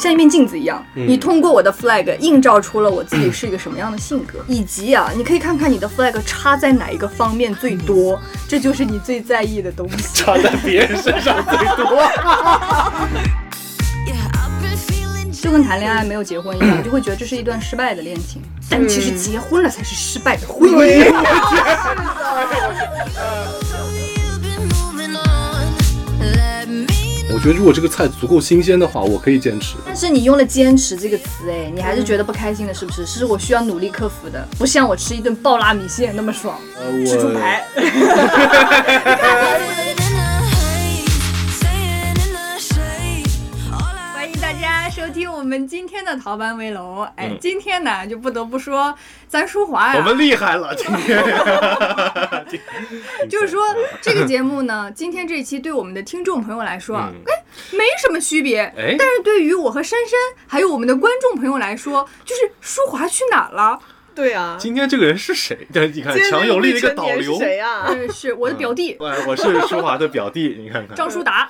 像一面镜子一样，嗯你通过我的 flag 映照出了我自己是一个什么样的性格，以及啊，你可以看看你的 flag 插在哪一个方面最多，这就是你最在意的东西。插在别人身上最多。就跟谈恋爱没有结婚一样，你就会觉得这是一段失败的恋情，但其实结婚了才是失败的婚姻。觉得如果这个菜足够新鲜的话，我可以坚持。但是你用了“坚持”这个词，哎，你还是觉得不开心的，是不是？是我需要努力克服的，不像我吃一顿爆辣米线那么爽。呃，吃猪我排，我们今天的逃班围楼。哎，嗯今天呢就不得不说咱舒华呀，我们厉害了，今天。就是说 这个节目呢，今天这一期对我们的听众朋友来说哎，没什么区别。哎但是对于我和珊珊还有我们的观众朋友来说，就是舒华去哪儿了？对啊，今天这个人是谁？这你看今天强有力的一个导流。谁啊？呃，是我的表弟哎，我是舒华的表弟，你看看。张舒达。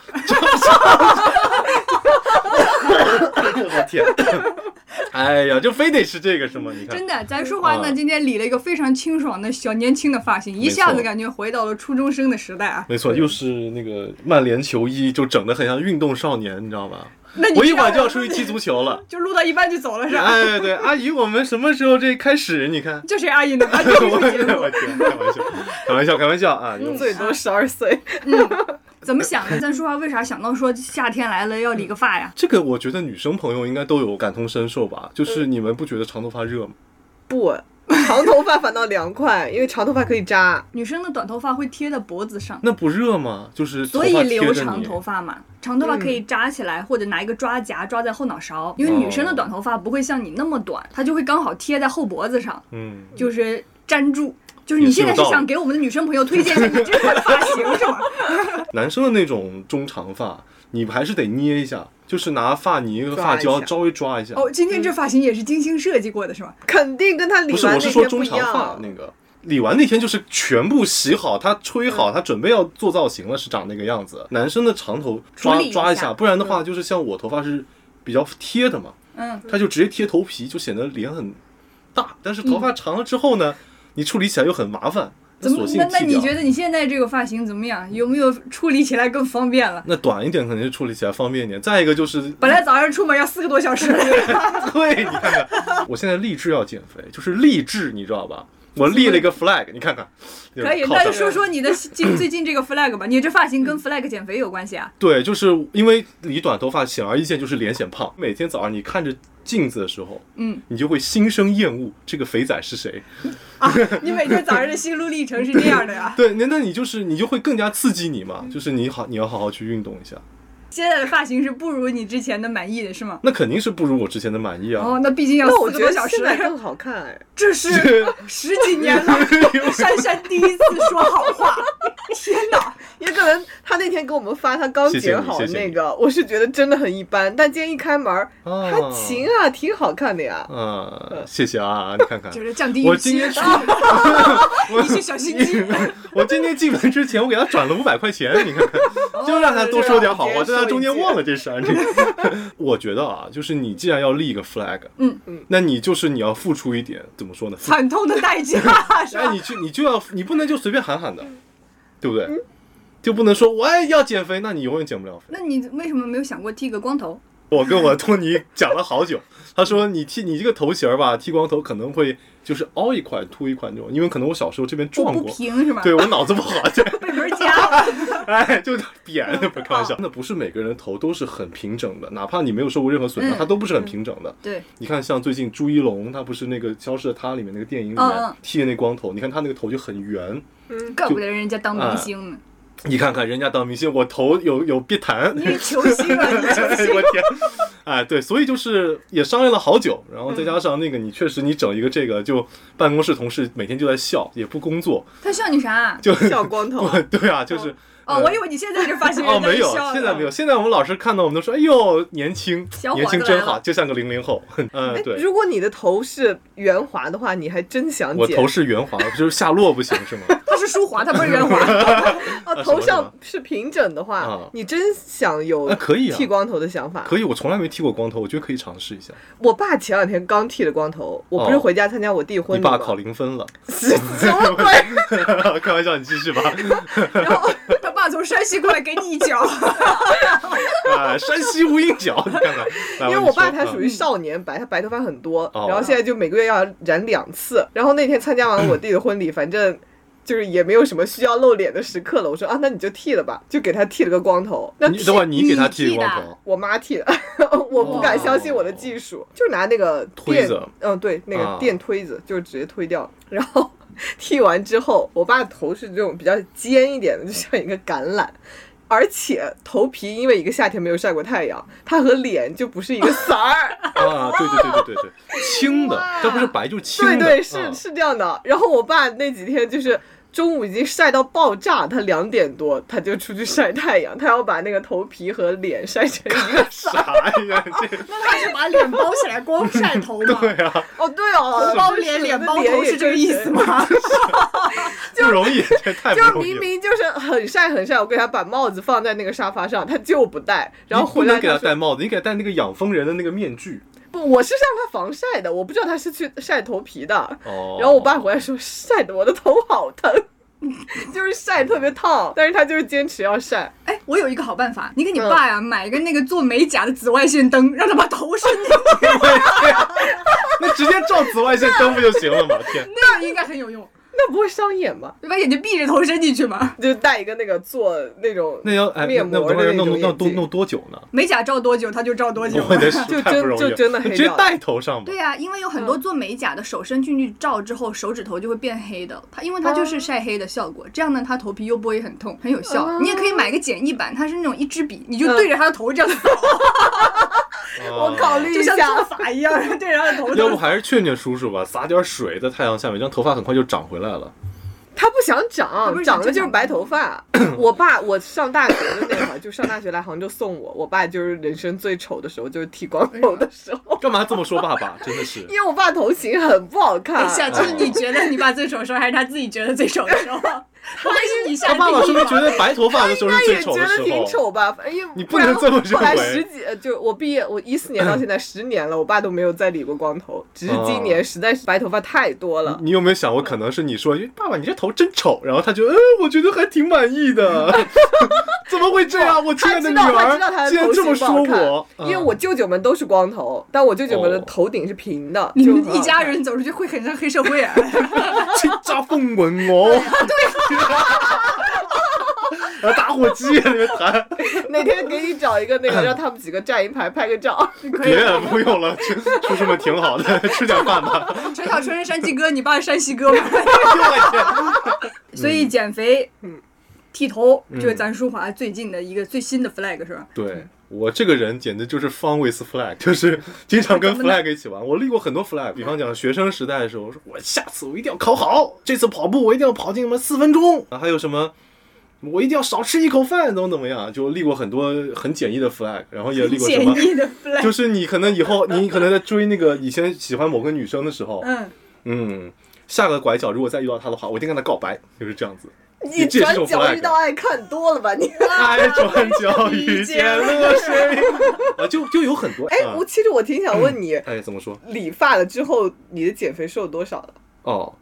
我天！哎呀，就非得是这个是吗？你看真，的，咱淑华呢啊今天理了一个非常清爽的小年轻的发型，一下子感觉回到了初中生的时代啊。没错，又是那个曼联球衣，就整的很像运动少年，你知道吧？那我一会儿就要出去踢足球了。就录到一半就走了是吧？哎，对，阿姨，我们什么时候这开始？你看，就谁阿姨呢？我天，开玩笑，开玩笑，开玩笑啊！嗯最多十二岁，怎么想的？咱说话为啥想到说夏天来了要理个发呀？这个我觉得女生朋友应该都有感同身受吧？就是你们不觉得长头发热吗？不，长头发反倒凉快，因为长头发可以扎。女生的短头发会贴在脖子上。那不热吗？就是所以留长头发嘛，长头发可以扎起来，或者拿一个抓夹抓在后脑勺，因为女生的短头发不会像你那么短，它就会刚好贴在后脖子上，嗯，就是粘住。就是你现在是想给我们的女生朋友推荐一下你这款发型是吗？男生的那种中长发，你还是得捏一下，就是拿发泥和发胶稍微抓一下。哦，今天这发型也是精心设计过的是吗？肯定跟他理不是，完我是说中长发。那个。理完那天就是全部洗好，他吹嗯好，他准备要做造型了，是长那个样子。男生的长头抓抓一下下，不然的话就是像我头发是比较贴的嘛，嗯，他就直接贴头皮，就显得脸很大。但是头发长了之后呢，你处理起来又很麻烦，怎么那那。你觉得你现在这个发型怎么样？有没有处理起来更方便了？那短一点肯定是处理起来方便一点。再一个就是，本来早上出门要四个多小时，对，你看看，我现在立志要减肥，就是励志，你知道吧？我立了一个 flag，你看看，可以，那就说说你的近最近这个 flag 吧。你这发型跟 flag 减肥有关系啊？对，就是因为理短头发，显而易见就是脸显胖。每天早上你看着镜子的时候，嗯，你就会心生厌恶，这个肥仔是谁？啊，你每天早上的心路历程是这样的呀？对，那那你就是你就会更加刺激你嘛，就是你好，你要好好去运动一下。现在的发型是不如你之前的满意的是吗？那肯定是不如我之前的满意啊。哦，那毕竟要四个多小时更好看哎。这是 十几年了，珊珊第一次说好话。天哪！也可能他那天给我们发他刚剪好的那个，我是觉得真的很一般。但今天一开门还行啊，挺好看的呀。嗯，谢谢啊，你看看，就是降低预期我今天出，一些小心机。我今天进门之前，我给他转了五百块钱，你看看，就让他多说点好话，但他中间忘了这事儿。这个，我觉得啊，就是你既然要立一个 flag，嗯嗯，那你就是你要付出一点，怎么说呢？惨痛的代价 是哎，你就你就要，你不能就随便喊喊的，对不对？就不能说我也要减肥，那你永远减不了肥。那你为什么没有想过剃个光头？我跟我托尼讲了好久，他说你剃你这个头型儿吧，剃光头可能会就是凹一块凸一块那种，因为可能我小时候这边撞不过，平是吧？对我脑子不好，对，被门夹。哎，就扁，不是开玩笑，真的不是每个人的头都是很平整的，哪怕你没有受过任何损伤，嗯它都不是很平整的。对，你看，像最近朱一龙，他不是那个《消失的她》里面那个电影里嗯面嗯剃的那光头，你看他那个头就很圆，嗯怪不得人家当明星呢。你看看人家当明星，我头有有别弹，你球星啊，你球哎星！我天，哎，对，所以就是也商量了好久，然后再加上那个你确实你整一个这个，就办公室同事每天就在笑，也不工作，他笑你啥？就笑光头，对啊，就是哦，我以为你现在就发现哦，没有，现在没有。现在我们老师看到我们都说：“哎呦，年轻，年轻真好，就像个零零后。”嗯，哎对，如果你的头是圆滑的话，你还真想剪。我头是圆滑，就是下落不行是吗？他是舒滑，他不是圆滑。哦，头么上是平整的话啊，你真想有啊可以啊剃光头的想法。可以，我从来没剃过光头，我觉得可以尝试一下。我爸前两天刚剃了光头，我不是哦回家参加我弟婚礼吗？你爸考零分了，什么鬼？开玩笑，你继续吧。然后从山西过来给你一脚，啊，山西无影脚，你看看。来因为我爸他属于少年白，他白头发很多，哦然后现在就每个月要染两次。然后那天参加完我弟的婚礼，反正就是也没有什么需要露脸的时刻了。我说啊，那你就剃了吧，就给他剃了个光头。那你等会儿你给他剃你剃的光头，我妈剃的，我不敢相信我的技术，就拿那个电推子，嗯，对，那啊个电推子，就直接推掉。然后 剃完之后，我爸头是这种比较尖一点的，就像一个橄榄。而且头皮因为一个夏天没有晒过太阳，它和脸就不是一个 色儿。啊，对对对对对对，青的，它不是白就是青的，对对，是啊是这样的。然后我爸那几天就是中午已经晒到爆炸，他两点多他就出去晒太阳，他要把那个头皮和脸晒成一个啥儿。呀？这 那他是把脸包起来光晒头吗？对啊，哦，对哦，头包脸，脸包头是这个意思？吗？不容易，这太不就。明明就是很晒很晒，我给他把帽子放在那个沙发上，他就不戴，然后回来给他戴帽子，你给他戴那个养蜂人的那个面具。不，我是让他防晒的，我不知道他是去晒头皮的。哦，然后我爸回来说晒的我的头好疼，就是晒特别烫，但是他就是坚持要晒。哎，我有一个好办法，你给你爸呀买一个那个做美甲的紫外线灯，让他把头伸进去，那直接照紫外线灯不就行了吗？天，那应该很有用。那不会伤眼吗？你把眼睛闭着头伸进去嘛。就戴一个那个做那种那要哎，面那那等会儿膜的那弄弄弄多弄多久呢？美甲照多久它就照多久。我的是 就太不容易了，真就真的黑掉了直接戴头上吧。对呀、因为有很多做美甲的手伸进去照之后，手指头就会变黑的。它因为它就是晒黑的效果，这样呢，它头皮又不会很痛，很有效。哦你也可以买个简易版，它是那种一支笔，你就对着他的头这样扫，我考虑一下做法一样，对着他的头。要不还是劝劝叔叔吧，撒点水在太阳下面，这样头发很快就长回来了。他不想长长了就是白头发。我爸，我上大学的那会儿，就上大学来杭州送我，我爸就是人生最丑的时候，就是剃光头的时候，干嘛这么说爸爸？真的是 因为我爸头型很不好看。下次 你觉得你爸最丑的时候，还是他自己觉得最丑的时候？不会是你下他爸爸说定义吧不是觉得白头发的时候是他也最丑的时觉得挺候。丑吧，反正因为你不能这么认为后来十几，呃就我毕业，我一四年到现在 十年了，我爸都没有再理过光头，只是今年实在是白头发太多了。你有没有想过，可能是你说，哎，爸爸，你这头真丑，然后他就，嗯，我觉得还挺满意的。怎么会这样？我亲爱的女儿竟然这么说我，，因为我舅舅们都是光头，但我舅舅们的哦头顶是平的，你们一家人走出去会很像黑社会啊！叱咤风云哦，对，然后打火机在那边弹，哪天给你找一个那个，让他们几个站一排拍个照。别不用了，叔叔们挺好的，吃点饭吧。陈小春是山西哥，你爸是山西哥嘛？我天，所以减肥，剃头嗯就是咱舒华最近的一个最新的 flag 是吧？对我这个人简直就是 fun with flag，就是经常跟 flag 一起玩。我立过很多 flag，比方讲学生时代的时候，我说我下次我一定要考好，这次跑步我一定要跑进什么四分钟，啊还有什么。我一定要少吃一口饭，怎么怎么样？就立过很多很简易的 flag，然后也立过什么，简易的 flag，就是你可能以后 你可能在追那个以前喜欢某个女生的时候，嗯，嗯，下个拐角如果再遇到她的话，我一定跟她告白，就是这样子。你转角遇到爱看多了吧你？爱转角 遇见了谁？啊，就就有很多。哎，啊我其实我挺想问你，哎，怎么说？理发了之后你的减肥瘦多少了？哦，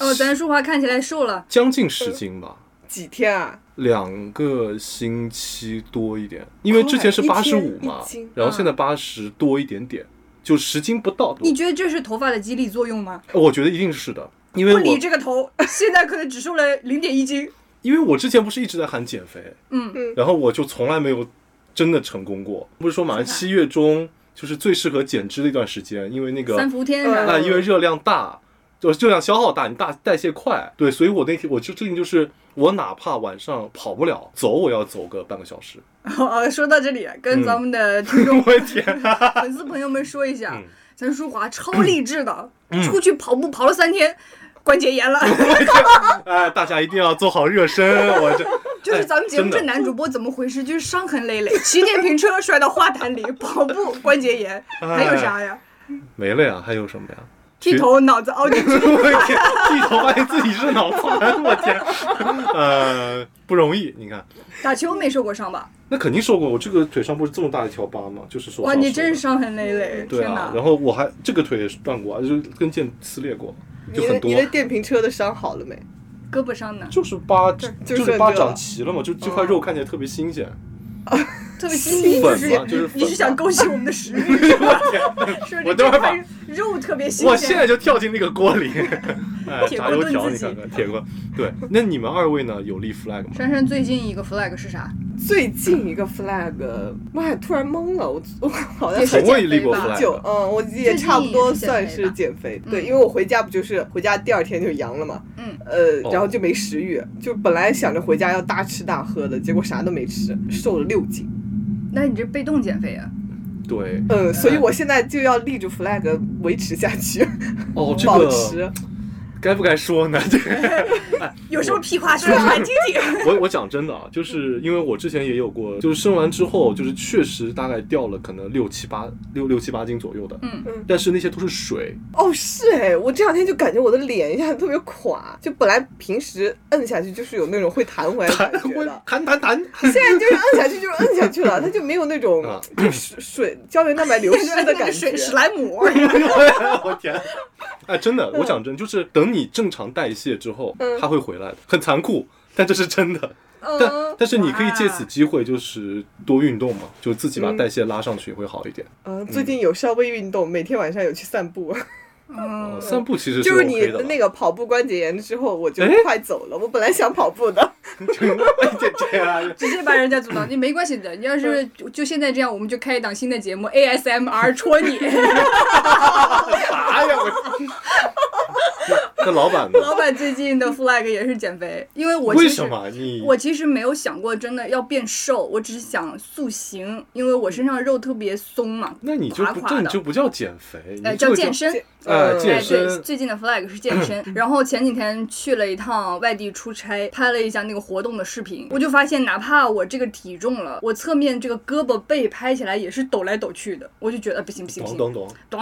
哦，咱舒华看起来瘦了，将近十斤吧，几天啊？两个星期多一点，因为之前是八十五嘛，然后现在八十多一点点，就十斤不到。你觉得这是头发的激励作用吗？我觉得一定是的，因为不理这个头，现在可能只瘦了零点一斤。因为我之前不是一直在喊减肥，嗯嗯然后我就从来没有真的成功过。不是说马上七月中就是最适合减脂的一段时间，因为那个三伏天啊，的，因为热量大，就热量消耗大，你大代谢快，对，所以我那天我就最近就是我哪怕晚上跑不了，走我要走个半个小时。哦，说到这里，跟咱们的听众！粉丝朋友们说一下嗯，咱淑华超励志的，出去跑步跑了三天，关节炎了。哎，大家一定要做好热身，我这 就是咱们节目这男主播怎么回事？就是伤痕累累，骑电瓶车摔到花坛里，跑步关节炎，还有啥呀？没了呀，还有什么呀？剃头脑子凹进去，剃头发现自己是脑残，我天，呃，不容易。你看，打球没受过伤吧？那肯定受过，我这个腿上不是这么大一条疤吗？就是说哇，伤你真是受伤痕累累，的对啊！然后我还这个腿也是断过啊，就是跟腱撕裂过，就很多你的你。的电瓶车的伤好了没？胳膊伤呢，就是疤，就就是疤长齐了嘛，就这块肉看起来特别新鲜。特别新奇，就粉是嘛就是你是想勾起我们的食欲是吧？我等会儿这块肉特别新我现在。就跳进那个锅里，哎，铁锅炸油条，炖自己你看看铁锅。对，那你们二位呢？有立 flag 吗？珊珊最近一个 flag 是啥？最近一个 flag，妈呀，突然懵了，我我好像很从未立过减肥吧 flag 久，嗯，我也差不多算是减肥，对，嗯因为我回家不就是回家第二天就阳了嘛，嗯，呃，哦然后就没食欲，就本来想着回家要大吃大喝的，结果啥都没吃，瘦了六斤，那你这被动减肥啊？对，嗯，所以我现在就要立住 flag 维持下去，哦，这保个持，该不该说呢？这 个 有什么屁话说出来听听？我我讲真的啊，就是因为我之前也有过，就是生完之后，就是确实大概掉了可能六七八六六七八斤左右的，嗯嗯但是那些都是水，哦，是哎，我这两天就感觉我的脸一下特别垮，就本来平时摁下去就是有那种会弹回来的感觉的，弹弹弹，现在就是摁下去就是摁下去了，它就没有那种啊水水胶原蛋白流失的感觉水。史莱姆，我天！哎，真的，我讲真，就是等你正常代谢之后，嗯它会回来的，很残酷，但这是真的。但嗯但是你可以借此机会，就是多运动嘛，就自己把嗯代谢拉上去会好一点。嗯，最近有稍微运动，每天晚上有去散步。嗯呃，散步其实就是 OK 你的了。那个跑步关节炎之后，我就哎快走了。我本来想跑步的，这这样，直接把人家阻挡，你没关系的。你要是就就现在这样，我们就开一档新的节目 ASMR 戳你。啥 呀？我那老板呢？老板最近的 flag 也是减肥，因为我为什么你？我其实没有想过真的要变瘦，我只是想塑形，因为我身上肉特别松嘛。那你就不这就不叫减肥，叫健身。哎嗯哎，健身对，最近的 flag 是健身。然后前几天去了一趟外地出差，拍了一下那个活动的视频，我就发现，哪怕我这个体重了，我侧面这个胳膊背拍起来也是抖来抖去的，我就觉得呃不行不行不行，咚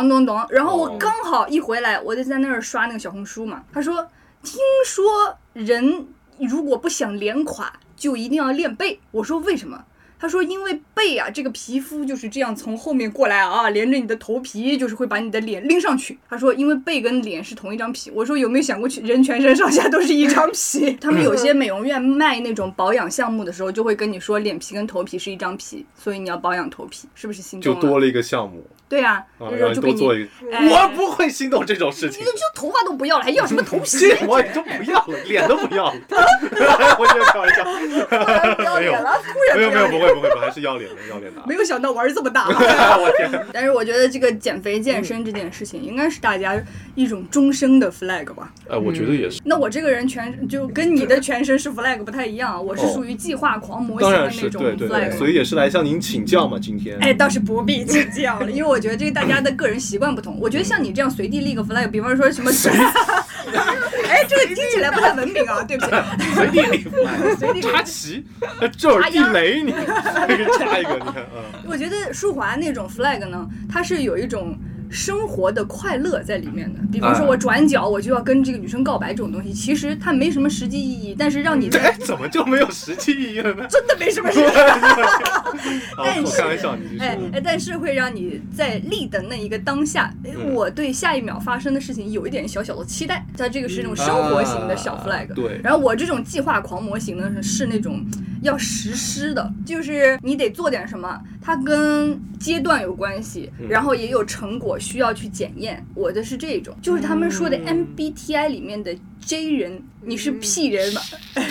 咚咚。然后我哦刚好一回来，我就在那儿刷那个小红书嘛，他说，听说人如果不想脸垮，就一定要练背。我说为什么？他说：“因为背啊，这个皮肤就是这样从后面过来啊，连着你的头皮，就是会把你的脸拎上去。”他说：“因为背跟脸是同一张皮。”我说：“有没有想过去，人全身上下都是一张皮？他们有些美容院卖那种保养项目的时候，就会跟你说，脸皮跟头皮是一张皮，所以你要保养头皮，是不是心动了？就多了一个项目对啊，啊，让你然后就给你，多做一我不会心动这种事情你。就头发都不要了，还要什么头皮？这我都不要了，脸都不要了。我觉得开玩笑，不要脸了，突然没有没有不会不会，不会还是要脸的要脸的。没有想到玩儿这么大。我天，但是我觉得这个减肥健身这件事情，应该是大家一种终生的 flag 吧。哎，我觉得也是，那我这个人全就跟你的全身是 flag 不太一样，我是属于计划狂魔型当然是的那种对对，。所以也是来向您请教嘛，今天。哎，倒是不必请教了，因为我觉得这个大家的个人习惯不同。我觉得像你这样随地立个 flag，比方说什么，哎，这个听起来不太文明啊，对不起。随地立随地立插旗，呃这儿地雷你，这个插一个，你看啊，我觉得舒华那种 flag 呢，它是有一种生活的快乐在里面的。比方说，哎我转角我就要跟这个女生告白这种东西，其实它没什么实际意义，但是让你哎怎么就没有实际意义了呢？真的没什么实际意义。哦，但是我开玩笑，你继续哎哎，但是会让你在立的那一个当下，我对下一秒发生的事情有一点小小的期待。它这个是那种生活型的小啊 flag，、对然后我这种计划狂魔型呢是那种要实施的，就是你得做点什么，它跟阶段有关系，嗯然后也有成果需要去检验。我的是这种，就是他们说的嗯 MBTI 里面的 J 人，你是 P 人嘛？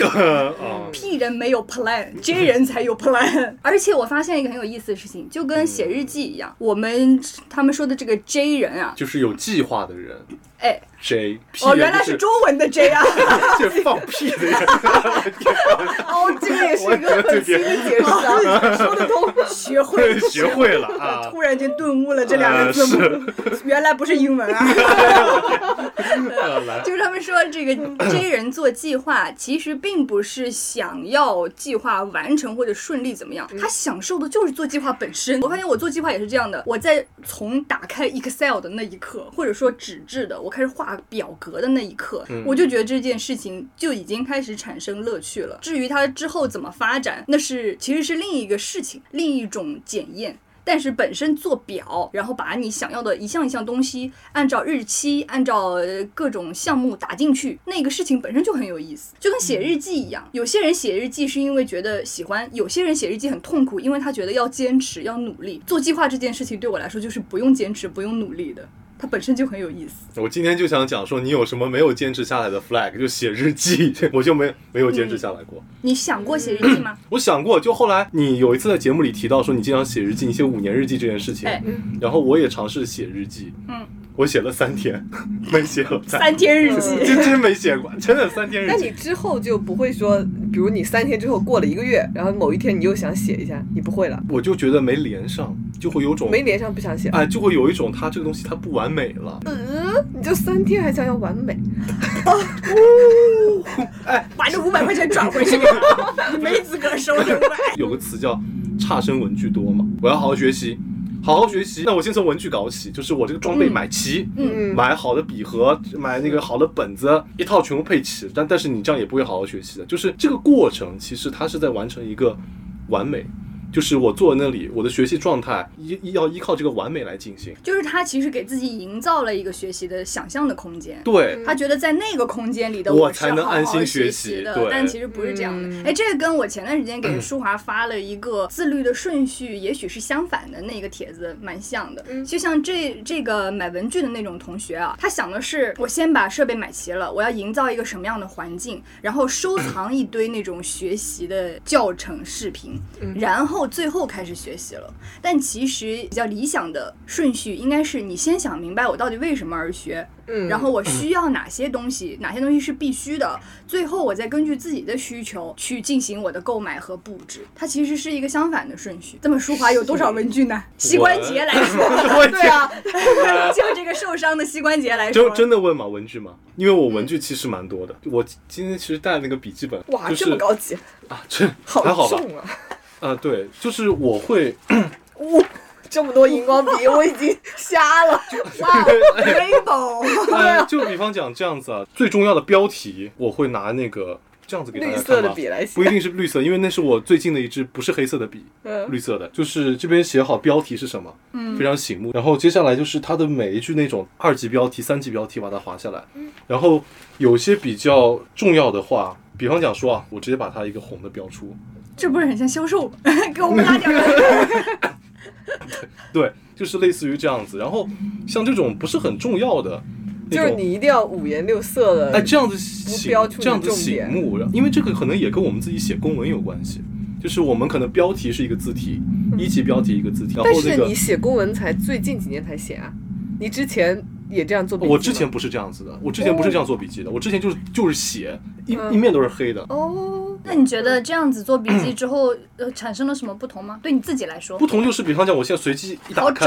啊，P 人没有 plan，J 人才有 plan。而且我发现一个很有意思的事情，就跟写日记一样，我们他们说的这个 J 人啊，就是有计划的人。哎，，J，哦，原来是是中文的 J 啊，就是放屁的人，哦，这个也是一个很新的解释啊，说得通。学会了。学会了啊。突然间顿悟了这两个字母，呃原来不是英文啊。就是他们说这个 J 人做计划，其实并不是想要计划完成或者顺利怎么样，他享受的就是做计划本身。我发现我做计划也是这样的，我在从打开 Excel 的那一刻，或者说纸质的，我开始画表格的那一刻，我就觉得这件事情就已经开始产生乐趣了。至于它之后怎么发展，那是其实是另一个事情，另一种检验。但是本身做表，然后把你想要的一项一项东西按照日期、按照各种项目打进去，那个事情本身就很有意思，就跟写日记一样。有些人写日记是因为觉得喜欢，有些人写日记很痛苦，因为他觉得要坚持、要努力。做计划这件事情对我来说就是不用坚持、不用努力的，它本身就很有意思。我今天就想讲说，你有什么没有坚持下来的 flag，就写日记，我就没没有坚持下来过。你想过写日记吗？我想过，就后来你有一次在节目里提到说你经常写日记，你写五年日记这件事情，哎然后我也尝试写日记，嗯，我写了三天，没写了三天日记。真真没写过，真的三天日记那你。之后就不会说，比如你三天之后过了一个月，然后某一天你又想写一下，你不会了，我就觉得没连上，就会有种没连上不想写。哎，就会有一种它这个东西它不完美了。嗯，你就三天还想要完美，哎 把这五百块钱转回去，你没资格收这五百。有个词叫差生文具多嘛，我要好好学习，好好学习。那我先从文具搞起，就是我这个装备买齐，嗯买好的笔盒，买那个好的本子，一套全部配齐。但但是你这样也不会好好学习的，就是这个过程，其实它是在完成一个完美。就是我坐在那里，我的学习状态依依要依靠这个完美来进行。就是他其实给自己营造了一个学习的想象的空间。对，他觉得在那个空间里的我是才能安心好好学学习的，对但其实不是这样的。嗯哎、这个跟我前段时间给舒华发了一个自律的顺序，也许是相反的那个帖子，蛮像的。嗯就像这这个买文具的那种同学啊，他想的是，我先把设备买齐了，我要营造一个什么样的环境，然后收藏一堆那种学习的教程视频，嗯然后最后开始学习了。但其实比较理想的顺序应该是你先想明白我到底为什么而学，嗯，然后我需要哪些东西，哪些东西是必须的，最后我再根据自己的需求去进行我的购买和布置。它其实是一个相反的顺序。这么舒华有多少文具呢？膝关节来说，对啊，就这个受伤的膝关节来说真，真的问吗？文具吗？因为我文具其实蛮多的。我今天其实带了那个笔记本，哇，就是这么高级，啊，这好还好吧？重啊！啊，对，就是我会，呜，这么多荧光笔，我已经瞎了。哇，rainbow，呃，就比方讲这样子啊，最重要的标题我会拿那个这样子给大绿家看吧。色的笔来写不一，定是绿色，因为那是我最近的一支不是黑色的笔，嗯绿色的，就是这边写好标题是什么，嗯，非常醒目。然后接下来就是它的每一句那种二级标题、三级标题把它划下来，然后有些比较重要的话，比方讲说啊，我直接把它一个红的标出，这不是很像销售吗？给我们拉点儿。对，就是类似于这样子。然后像这种不是很重要的，就是你一定要五颜六色的。哎，这样子醒标出，这样子醒目，因为这个可能也跟我们自己写公文有关系，就是我们可能标题是一个字体，一级标题一个字体，然后那个但是你写公文才最近几年才写啊，你之前也这样做笔记？我之前不是这样子的，我之前不是这样做笔记的，我之前就是就是写一嗯。一面都是黑的。哦，那你觉得这样子做笔记之后，呃，产生了什么不同吗？对你自己来说。不，同就是，比方讲，我现在随机一打开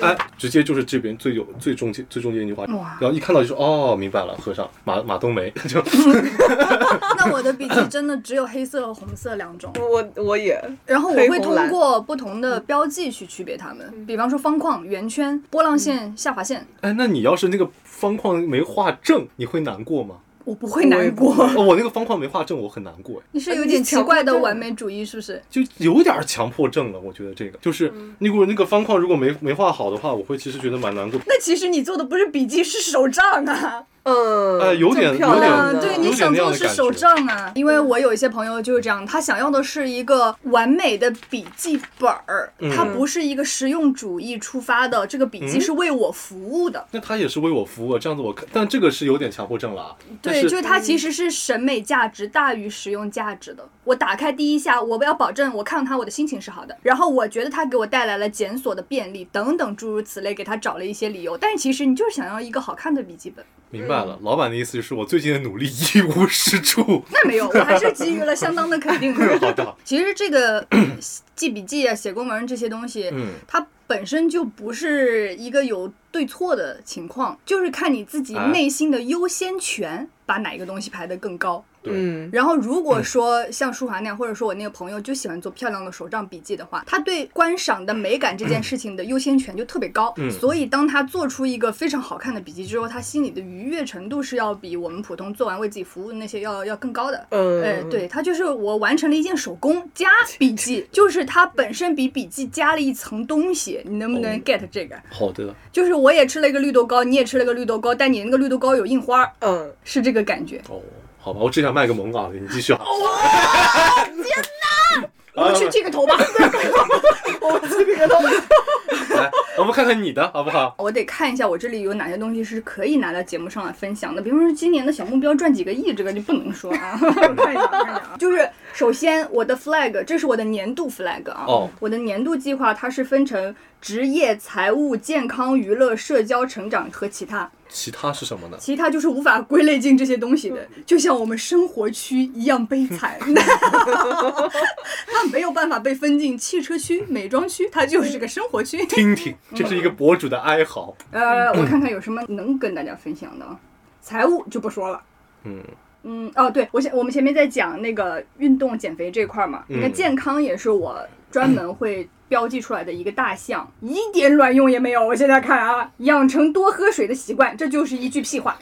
哎，直接就是这边最有最中间最中间一句话，哇。然后一看到就说哦，明白了，和尚马马冬梅 就 那我的笔记真的只有黑色和红色两种。我我也然后我会通过不同的标记去区别它们，比方说方框、圆圈、波浪线、下划线，哎，那你要是那个方框没画正，你会难过吗？我不会难过。哦，我那个方框没画正，我很难过，哎你是有点奇怪的完美主义，是不是？就有点强迫症了。我觉得这个就是，如果那个方框如果没没画好的话，我会其实觉得蛮难过。那其实你做的不是笔记，是手账啊。嗯，哎有点漂亮对，你想做的是手觉账啊。因为我有一些朋友就是这样，他想要的是一个完美的笔记本儿，嗯他不是一个实用主义出发的，这个笔记嗯是为我服务的。那他也是为我服务，这样子我看，但这个是有点强迫症了啊。对，就是它其实是审美价值大于实用价值的。我打开第一下，我要保证我看到它我的心情是好的，然后我觉得它给我带来了检索的便利等等诸如此类，给他找了一些理由。但是其实你就是想要一个好看的笔记本，明白了，老板的意思就是我最近的努力一无是处。那没有，我还是给予了相当的肯定的。好的，其实这个记笔记啊、写公文这些东西，嗯它本身就不是一个有对错的情况，就是看你自己哎内心的优先权，把哪一个东西排得更高。对嗯，然后，如果说像舒华那样，或者说我那个朋友就喜欢做漂亮的手账笔记的话，他对观赏的美感这件事情的优先权就特别高。嗯。所以，当他做出一个非常好看的笔记之后，他心里的愉悦程度是要比我们普通做完为自己服务的那些要要更高的。嗯，哎，对，他就是我完成了一件手工加笔记，就是它本身比笔记加了一层东西，你能不能哦。get 这个？好的，就是我也吃了一个绿豆糕，你也吃了个绿豆糕，但你那个绿豆糕有印花，嗯，是这个感觉。哦，好吧，我只想卖个萌稿，你继续啊 好。我们去剃个头吧。我们剃个头来，我们看看你的好不好？我得看一下我这里有哪些东西是可以拿到节目上来分享的，比如说今年的小目标赚几个亿，这个就不能说啊。看一下，看一下啊，就是首先我的 flag，这是我的年度 flag 啊。哦我的年度计划它是分成职业、财务、健康、娱乐、社交、成长和其他，其他是什么呢？其他就是无法归类进这些东西的，就像我们生活区一样悲惨。它没有办法被分进汽车区、美妆区，它就是个生活区。听听，这是一个博主的哀嚎。呃，我看看有什么能跟大家分享的啊。财务就不说了。嗯，嗯，哦，对，我前我们前面在讲那个运动减肥这块儿嘛，嗯那健康也是我专门会标记出来的一个大项，一点卵用也没有。我现在看啊，养成多喝水的习惯，这就是一句屁话。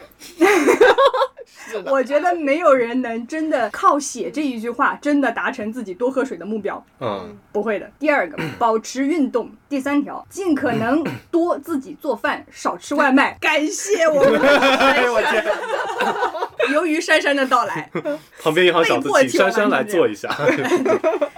是的，我觉得没有人能真的靠写这一句话，真的达成自己多喝水的目标。嗯，不会的。第二个，保持运动。第三条，尽可能多自己做饭，少吃外卖。感谢我们的哎呦我天，由于珊珊的到来，旁边一行小字被，迫请珊珊来做一下，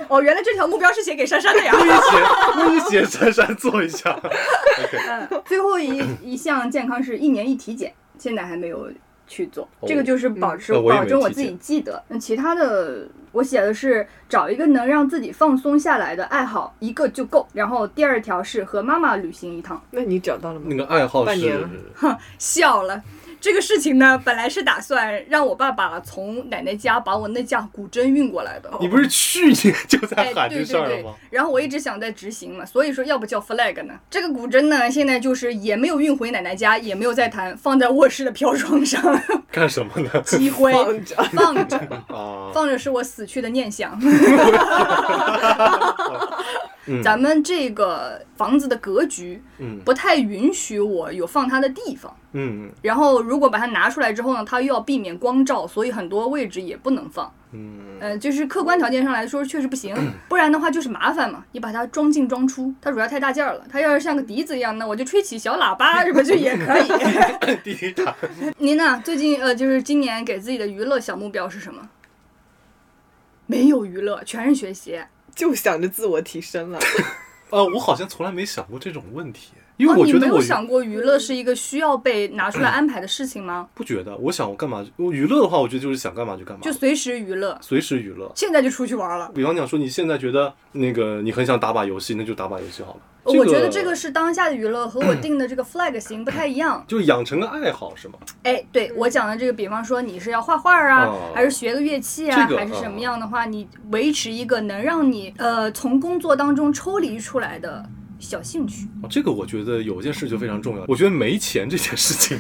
哦，原来这条目标是写给珊珊的呀。威胁威胁珊珊做一下。OK，嗯，最后一一项健康是一年一体检，现在还没有去做。哦这个就是保持、保证我自己记得。那其他的我写的是找一个能让自己放松下来的爱好，一个就够。然后第二条是和妈妈旅行一趟。那你找到了吗那？个爱好是半年了笑了。这个事情呢，本来是打算让我爸爸从奶奶家把我那架古筝运过来的。你不是去年就在哎，喊这对对对事儿了吗？，然后我一直想在执行嘛，所以说要不叫 flag 呢？这个古筝呢，现在就是也没有运回奶奶家，也没有在弹，放在卧室的飘窗上 干什么呢？积灰放着，放着，啊，放着是我死去的念想。嗯咱们这个房子的格局嗯不太允许我有放它的地方。嗯然后如果把它拿出来之后呢，它又要避免光照，所以很多位置也不能放。嗯，呃，就是客观条件上来说确实不行，不然的话就是麻烦嘛。你把它装进装出，它主要太大件儿了。它要是像个笛子一样，那我就吹起小喇叭什么就也可以。第一打您呢？最近呃，就是今年给自己的娱乐小目标是什么？没有娱乐，全是学习。就想着自我提升了。呃，我好像从来没想过这种问题，因为哦，你没有我觉得我想过娱乐是一个需要被拿出来安排的事情吗？不觉得，我想我干嘛，我娱乐的话，我觉得就是想干嘛就干嘛，就随时娱乐，随时娱乐。现在就出去玩了。比方讲说，你现在觉得那个你很想打把游戏，那就打把游戏好了。我觉得这个是当下的娱乐和我 定的这个 flag 型不太一样。就养成个爱好是吗？哎，对我讲的这个，比方说你是要画画啊，哦还是学个乐器啊，这个还是什么样的话，你维持一个能让你呃从工作当中抽离出来的小兴趣。哦，这个我觉得有件事就非常重要，我觉得没钱这件事情，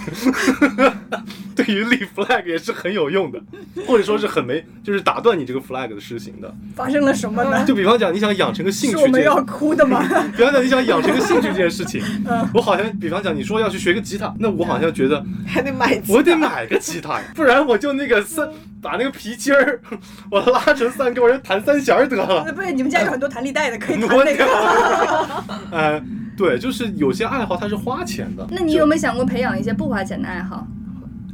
对于立 flag 也是很有用的，或者说是很没，就是打断你这个 flag 的实行的。发生了什么呢？就比方讲，你想养成个兴趣我们要哭的吗？比方讲你想养成个兴趣这件事情，我好像比方讲你说要去学个吉他，那我好像觉得 还得买吉他，我得买个吉他呀，不然我就那个三把那个皮筋儿，我拉成三根，我就弹三弦儿得了。不是，你们家有很多弹力带的，可以弹那个。呃，对，就是有些爱好它是花钱的。那你有没有想过培养一些不花钱的爱好？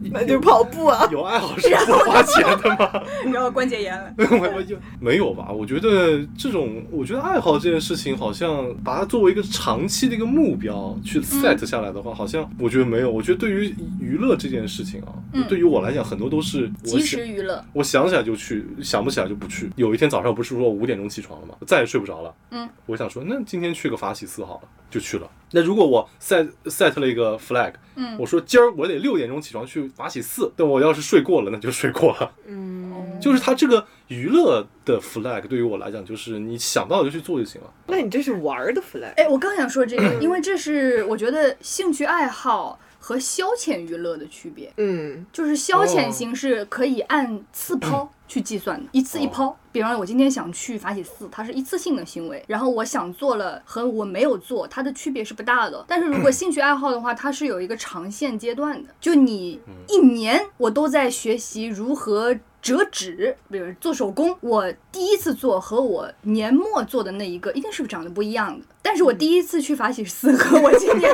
那就跑步啊。有爱好是不花钱的吗？然后关节炎了。我我就没有吧？我觉得这种，我觉得爱好这件事情，好像把它作为一个长期的一个目标去 set 下来的话，好像我觉得没有。我觉得对于娱乐这件事情啊，嗯对于我来讲，很多都是我及时娱乐。我想起来就去，想不起来就不去。有一天早上不是说我五点钟起床了吗？再也睡不着了。嗯，我想说，那今天去个法喜寺好了，就去了。那如果我 set set 了一个 flag，嗯我说今儿我得六点钟起床去法喜寺，但我要是睡过了，那就睡过了。嗯，就是它这个娱乐的 flag 对于我来讲，就是你想到就去做就行了。那你这是玩儿的 flag。哎，我刚想说这个，因为这是我觉得兴趣爱好和消遣娱乐的区别。嗯就是消遣型是可以按次 抛去计算的，一次一抛。比方，我今天想去法喜寺，它是一次性的行为，然后我想做了和我没有做，它的区别是不大的。但是如果 兴趣爱好的话，它是有一个长线阶段的，就你一年我都在学习如何。折纸，比如做手工，我第一次做和我年末做的那一个一定是长得不一样的。但是我第一次去法喜寺和我今年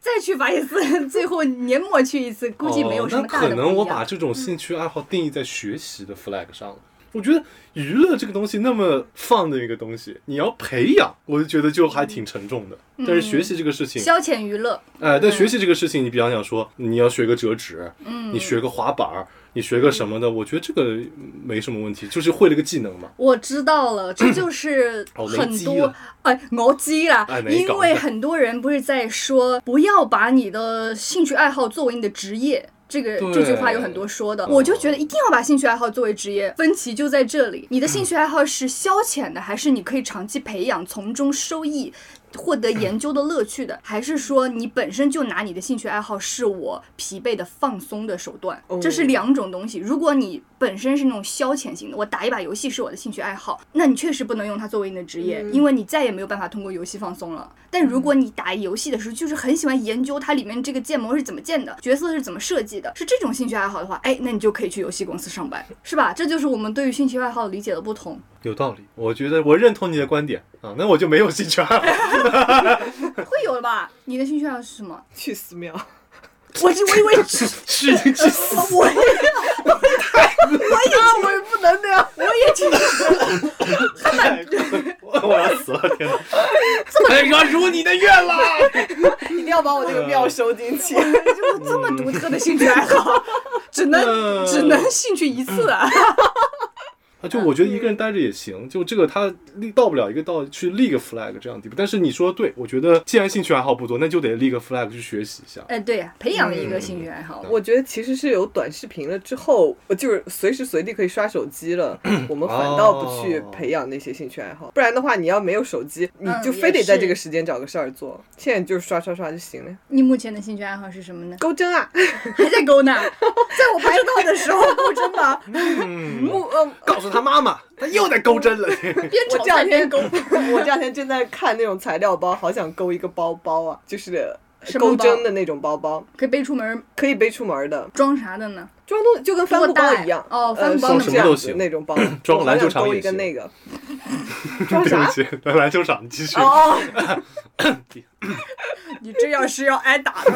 再去法喜寺，最后年末去一次，估计没有什么可能我把这种兴趣爱好定义在学习的 flag 上了。我觉得娱乐这个东西那么放的一个东西，你要培养，我就觉得就还挺沉重的。但是学习这个事情，消遣娱乐，哎，但学习这个事情，你比方讲说，你要学个折纸，嗯你学个滑板儿，你学个什么的，我觉得这个没什么问题，就是会了个技能嘛。我知道了，这就 是很多哎，我知啦因为很多人不是在说，不要把你的兴趣爱好作为你的职业。这个这句话有很多说的，哦我就觉得一定要把兴趣爱好作为职业。分歧就在这里，你的兴趣爱好是消遣的，还是你可以长期培养，从中收益？获得研究的乐趣的，还是说你本身就拿你的兴趣爱好是我疲惫的放松的手段？哦这是两种东西。如果你本身是那种消遣型的，我打一把游戏是我的兴趣爱好，那你确实不能用它作为你的职业，嗯因为你再也没有办法通过游戏放松了。但如果你打游戏的时候，就是很喜欢研究它里面这个建模是怎么建的，角色是怎么设计的，是这种兴趣爱好的话，哎，那你就可以去游戏公司上班，是吧？这就是我们对于兴趣爱好理解的不同。有道理，我觉得我认同你的观点啊，那我就没有兴趣爱好。会有的吧？你的兴趣爱好是什么？去寺庙，我我以为 是已经去死。我也啊，我也不能那样。我也挺我我要死了！天哪！哎呀，如你的愿啦！一定要把我这个庙收进去。就这么独特的兴趣爱好，只能嗯只能兴趣一次啊。啊，就我觉得一个人待着也行，就这个他立到不了一个到去立个 flag 这样的地步。但是你说的对，我觉得既然兴趣爱好不多，那就得立个 flag 去学习一下。哎，对呀，培养一个兴趣爱好。我觉得其实是有短视频了之后，呃就是随时随地可以刷手机了，我们反倒不去培养那些兴趣爱好。不然的话，你要没有手机，你就非得在这个时间找个事儿做。现在就是刷刷刷就行了。你目前的兴趣爱好是什么呢？钩针啊，还在钩呢，在我不知道的时候钩针吗，嗯，我呃，告诉他妈妈，他又在钩针了。边我炒这两天菜边勾。我这两天正在看那种材料包，好想勾一个包包啊，就是钩针的那种包包，可以背出门，可以背出门的，装啥的呢？装东西就跟帆布包一样。哦帆呃，布包是这样子什么都行那种包，装篮球场也行一个那个。装对啥不？起，来篮球场，继续。哦，你这样是要挨打的，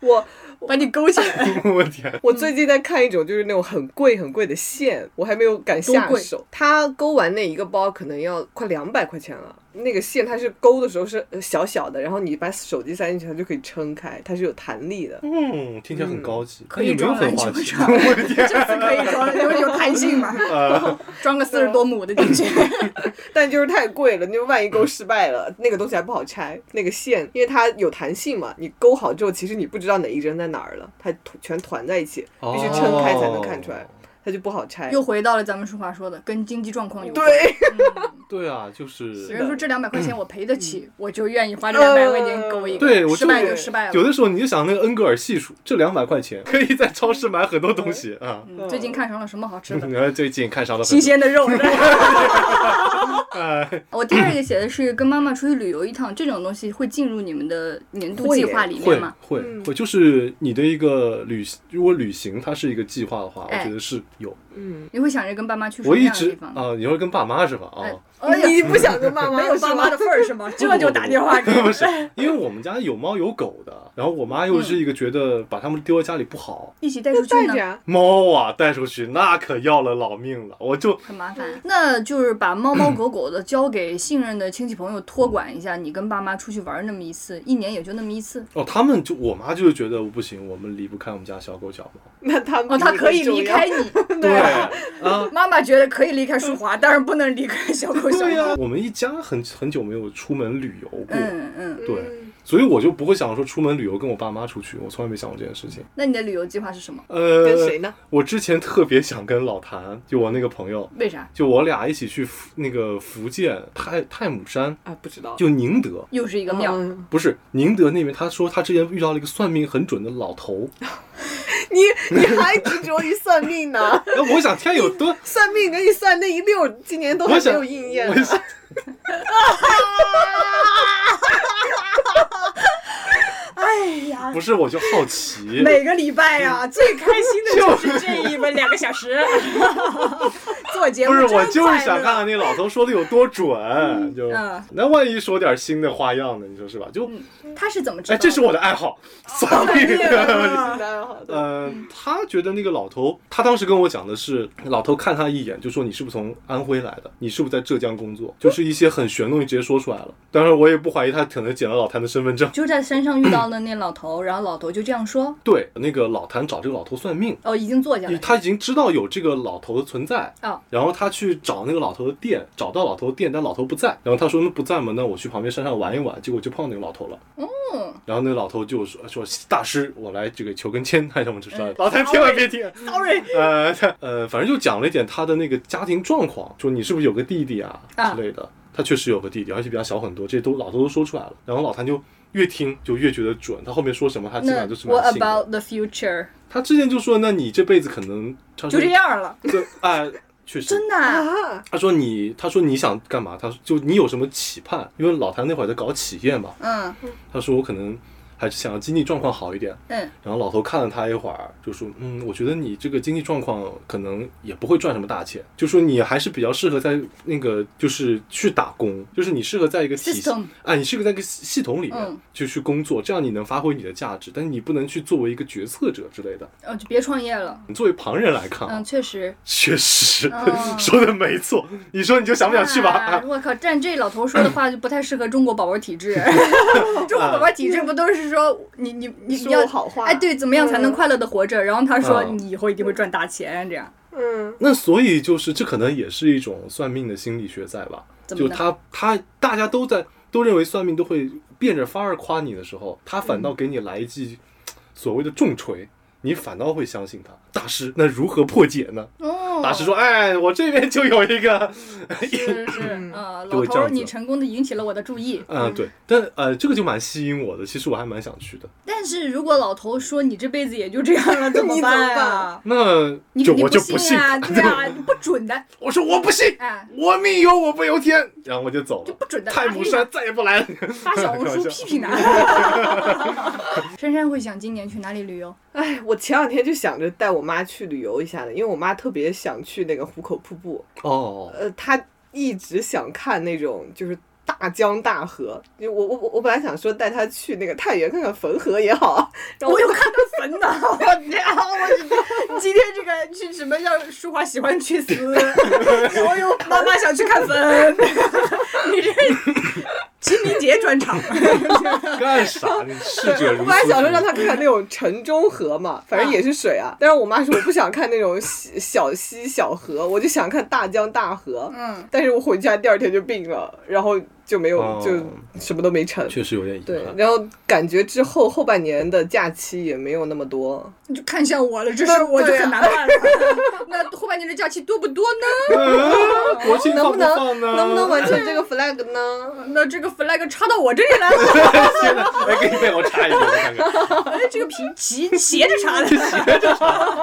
我把你勾起来。我天，我最近在看一种就是那种很贵很贵的线，我还没有敢下手。他勾完那一个包可能要快两百块钱了。那个线它是勾的时候是呃小小的，然后你把手机塞进去，它就可以撑开，它是有弹力的。嗯，听起来很高级，可以装篮很花钱。球场，我的天，这次可以装，因为有弹性嘛，呃，装个四十多亩的进去。但就是太贵了，那就万一勾失败了，那个东西还不好拆。那个线，因为它有弹性嘛，你勾好之后，其实你不知道哪一针在哪儿了，它全团在一起，必须撑开才能看出来哦，它就不好拆。又回到了咱们俗话说的，跟经济状况有关。对，对啊，就 是有人说这两百块钱我赔得起，我就愿意花这两百块钱勾一个。对我失败就就失败了。有的时候你就想那个恩格尔系数，这两百块钱可以在超市买很多东西啊。嗯最近看上了什么好吃的？最近看上了新鲜的肉。哎，我第二个写的是跟妈妈出去旅游一趟，这种东西会进入你们的年度计划里面吗？会嗯会，就是你的一个旅行，如果旅行它是一个计划的话，哎我觉得是有。嗯，你会想着跟爸妈去什我一么样的地直方？啊，你会跟爸妈是吧？啊哎，哎呀，你不想跟爸妈没有爸妈的份儿是吗？这就打电话给不我。是，因为我们家有猫有狗的，然后我妈又是一个觉得把它们丢在家里不好，一起带出去呢。猫啊带出去那可要了老命了，我就很麻烦。那就是把猫猫狗狗的交给信任的亲戚朋友托管一下，你跟爸妈出去玩那么一次，一年也就那么一次。哦，他们就我妈就是觉得不行，我们离不开我们家小狗小猫。那他们哦，他可以离开你。对啊，妈妈觉得可以离开淑华，但是不能离开小狗小对呀、孩。我们一家很很久没有出门旅游过，嗯嗯，对，所以我就不会想说出门旅游跟我爸妈出去，我从来没想过这件事情。那你的旅游计划是什么？呃，跟谁呢？我之前特别想跟老谭，就我那个朋友，为啥？就我俩一起去福那个福建太太姆山，啊，不知道。就宁德，又是一个庙。嗯不是宁德那边，他说他之前遇到了一个算命很准的老头，你你还执着于算命呢？那我想天有多，算命给你算那一溜，今年都还没我想有应验 我呢。想哎呀，不是，我就好奇，每个礼拜呀、最开心的就是这一门两个小时，做节目不是，我就是想看看那老头说的有多准，就嗯那万一说点新的花样呢？你说是吧？就他是怎么知道哎，这是我的爱好，算命。啊好的，呃，他觉得那个老头，他当时跟我讲的是，老头看他一眼就说你是不是从安徽来的？你是不是在浙江工作？就是一些很玄的东西直接说出来了。当然，我也不怀疑他可能捡了老谭的身份证。就在山上遇到了那老头，然后老头就这样说，对，那个老谭找这个老头算命，哦，已经坐下来了。他已经知道有这个老头的存在，哦，然后他去找那个老头的店，找到老头的店，但老头不在。然后他说那不在嘛，那我去旁边山上玩一玩。结果就碰到那个老头了。嗯，然后那个老头就说说大师，我来这个求根签，还是什么之类的嗯。老谭千万别听。sorry，呃他呃，反正就讲了一点他的那个家庭状况，说你是不是有个弟弟啊啊之类的。他确实有个弟弟，而且比他小很多，这些都老头都说出来了。然后老谭就越听就越觉得准，他后面说什么他基本上就是蛮 What 信的。about the future？他之前就说，那你这辈子可能就这样了，对，哎，确实。真的啊、啊，他说你，他说你想干嘛？他说就你有什么期盼？因为老谭那会儿在搞企业嘛。嗯他说我可能还是想要经济状况好一点。嗯，然后老头看了他一会儿，就说：“嗯，我觉得你这个经济状况可能也不会赚什么大钱，就说你还是比较适合在那个就是去打工，就是你适合在一个体系 System 啊，你适合在一个系系统里面、嗯就去工作，这样你能发挥你的价值，但是你不能去作为一个决策者之类的。哦，就别创业了。你作为旁人来看啊，嗯，确实。确实、嗯说的没错。你说你就想不想去吧？啊我靠，但这老头说的话就不太适合中国宝宝体质。中国宝宝体质不都是说你你你你说要好话。哎，对，怎么样才能嗯。快乐的活着？然后他说嗯。你以后一定会赚大钱，这样。嗯，那所以就是这可能也是一种算命的心理学在吧？就他他大家都在都认为算命都会变着法儿夸你的时候，他反倒给你来一记所谓的重锤，你反倒会相信他。大师，那如何破解呢？哦，大师说：“哎，我这边就有一个，是是 是，呃，老头你成功的引起了我的注意。嗯，对，但呃，这个就蛮吸引我的。其实我还蛮想去的。但是如果老头说你这辈子也就这样了，怎么办啊？那你就我就不信啊，对啊，不准的，我说我不信，哎，我命由我不由天，然后我就走了。就不准的。太姆山再也不来了。发小红书批评他。珊珊会想今年去哪里旅游？哎，我前两天就想着带我妈去旅游一下的，因为我妈特别想去那个壶口瀑布，哦，呃，她一直想看那种就是大江大河。就我我我我本来想说带她去那个太原看看汾河也好啊，然 后我有看到汾的，我天啊！我今天这个去什么叫淑华喜欢去死？我又妈妈想去看坟，你这清明节专场。干啥？你逝者如我本来想说让斯她看看那种城中河嘛，反正也是水啊。但是我妈说我不想看那种溪小溪小河，我就想看大江大河。嗯，但是我回家第二天就病了，然后就没有、哦就什么都没成。确实有点遗憾对，然后感觉之后后半年的假期也没有那么多。你就看向我了，这事我就对啊很难办了。那后半年的假期多不多呢？嗯国庆能不能？能不能完成这个 flag 呢？那这个 flag 插到我这里来了，来给你背我插一个，我看看，哎，这个皮旗斜着插的。斜着插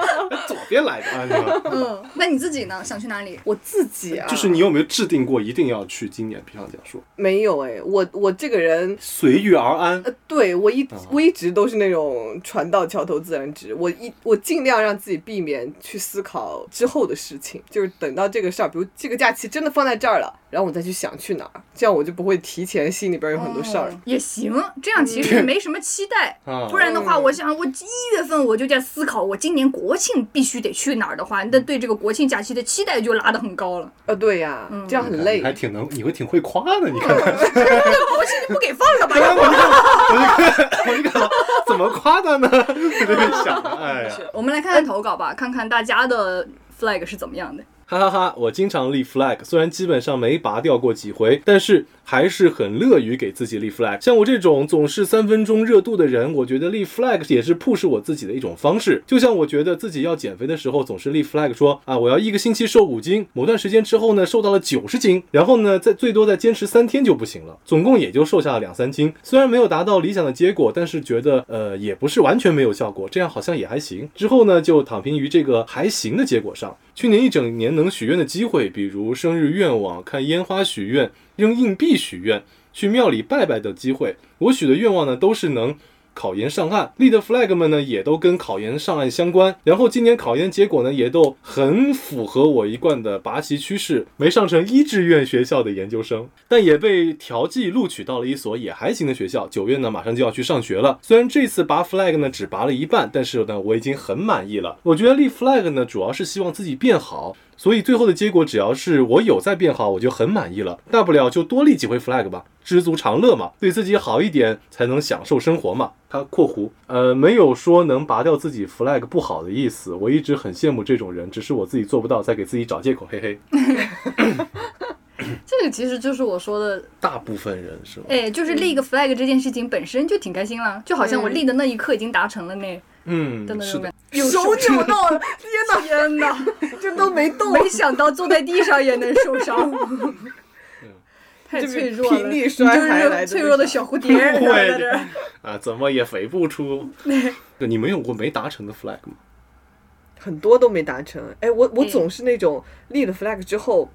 左边来的啊，嗯，那你自己呢？想去哪里？我自己啊，就是你有没有制定过一定要去今年？皮上讲说，没有哎，我我这个人。随遇而安。呃，对我一啊我一直都是那种船到桥头自然直，我一我尽量让自己避免去思考之后的事情，就是等到这个事儿，比如这个假期真的放在这儿了，然后我再去想去哪儿，这样我就不会提前心里边有很多事儿。哦也行，这样其实 没什么期待。啊不然的话，嗯我想我一月份我就在思考，我今年国庆必须得去哪儿的话，那对这个国庆假期的期待就拉得很高了。呃，对呀，嗯这样很累。还挺能，你会挺会夸的。你看看，那国庆就不给放了吧？要不 我就，我就看怎么夸他呢？我在那边想，哎呀，我们来看看投稿吧，看看大家的 flag 是怎么样的。哈哈哈！我经常立 flag，虽然基本上没拔掉过几回，但是还是很乐于给自己立 flag。像我这种总是三分钟热度的人，我觉得立 flag 也是 push 我自己的一种方式。就像我觉得自己要减肥的时候，总是立 flag 说啊，我要一个星期瘦五斤，某段时间之后呢，瘦到了九十斤，然后呢，再最多再坚持三天就不行了，总共也就瘦下了两三斤。虽然没有达到理想的结果，但是觉得呃也不是完全没有效果，这样好像也还行。之后呢，就躺平于这个还行的结果上。去年一整年能许愿的机会，比如生日愿望、看烟花许愿、扔硬币许愿、去庙里拜拜的机会，我许的愿望呢，都是能。考研上岸立的 flag 们呢，也都跟考研上岸相关。然后今年考研结果呢，也都很符合我一贯的拔旗趋势，没上成一志愿学校的研究生，但也被调剂录取到了一所也还行的学校。九月呢，马上就要去上学了。虽然这次拔 flag 呢只拔了一半，但是呢，我已经很满意了。我觉得立 flag 呢，主要是希望自己变好。所以最后的结果，只要是我有在变好，我就很满意了。大不了就多立几回 flag 吧，知足常乐嘛，对自己好一点，才能享受生活嘛。他括弧呃没有说能拔掉自己 flag 不好的意思，我一直很羡慕这种人，只是我自己做不到，在给自己找借口，嘿嘿。这个其实就是我说的，大部分人是吗？哎，就是立个 flag 这件事情本身就挺开心了，就好像我立的那一刻已经达成了呢。嗯，真的是的。有手扭到了，天哪，天哪，这都没动，没想到坐在地上也能受伤，太脆弱了，拼力摔下来，脆弱的小蝴蝶 在这啊，怎么也飞不出。你们有过没达成的 flag 吗？很多都没达成。哎，我我总是那种立了 flag 之后。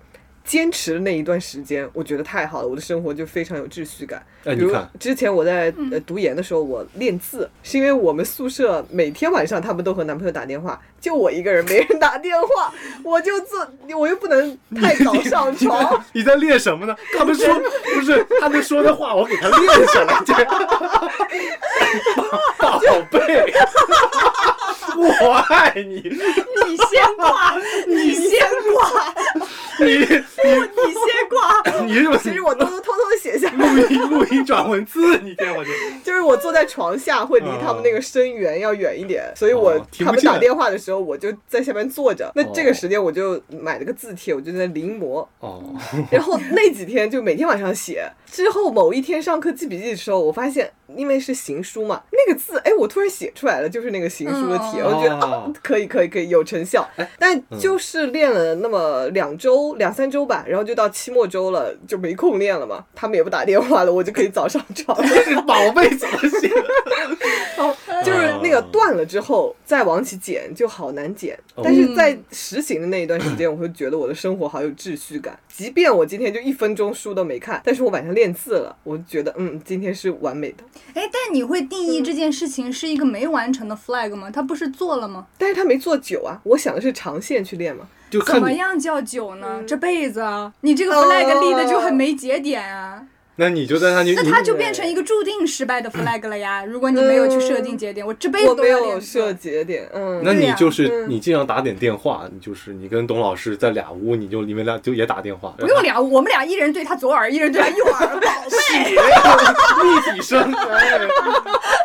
坚持的那一段时间，我觉得太好了，我的生活就非常有秩序感。哎，你看，之前我在呃读研的时候，我练字，是因为我们宿舍每天晚上他们都和男朋友打电话，就我一个人没人打电话，我就做，我又不能太早上床。你在练什么呢？他们说不是他们说的话，我给他练下来。宝贝，我爱你。你先挂，你先挂，你。你先挂，你是不是？其实我偷偷偷写下录音，录音转文字，你天我就 就是我坐在床下，会离他们那个声源要远一点，所以我他们打电话的时候，我就在下面坐着。那这个时间我就买了个字帖，我就在临摹。哦。然后那几天就每天晚上写。之后某一天上课记笔记的时候，我发现因为是行书嘛，那个字哎，我突然写出来了，就是那个行书的帖，我觉得啊，可以可以可以有成效。但就是练了那么两周两三周吧，然后就到期末周了，就没空练了嘛。他们也不打电话了，我就可以早上床。宝贝怎么写？哦，就是那个断了之后再往起剪就好难剪，但是在实行的那一段时间，我会觉得我的生活好有秩序感。即便我今天就一分钟书都没看，但是我晚上练字了，我觉得嗯，今天是完美的。哎，但你会定义这件事情是一个没完成的 flag 吗？它不是做了吗？但是他没做久啊，我想的是长线去练嘛。怎么样叫久呢？这辈子啊，你这个 flag 立的就很没节点啊。那你就在他，那他就变成一个注定失败的 flag 了呀。如果你没有去设定节点，我这辈子都没有设节点。嗯，那你就是你经常打点电话，你就是你跟董老师在俩屋，你就你们俩就也打电话。不用俩屋，我们俩一人对他左耳，一人对他右耳，宝贝。立体声。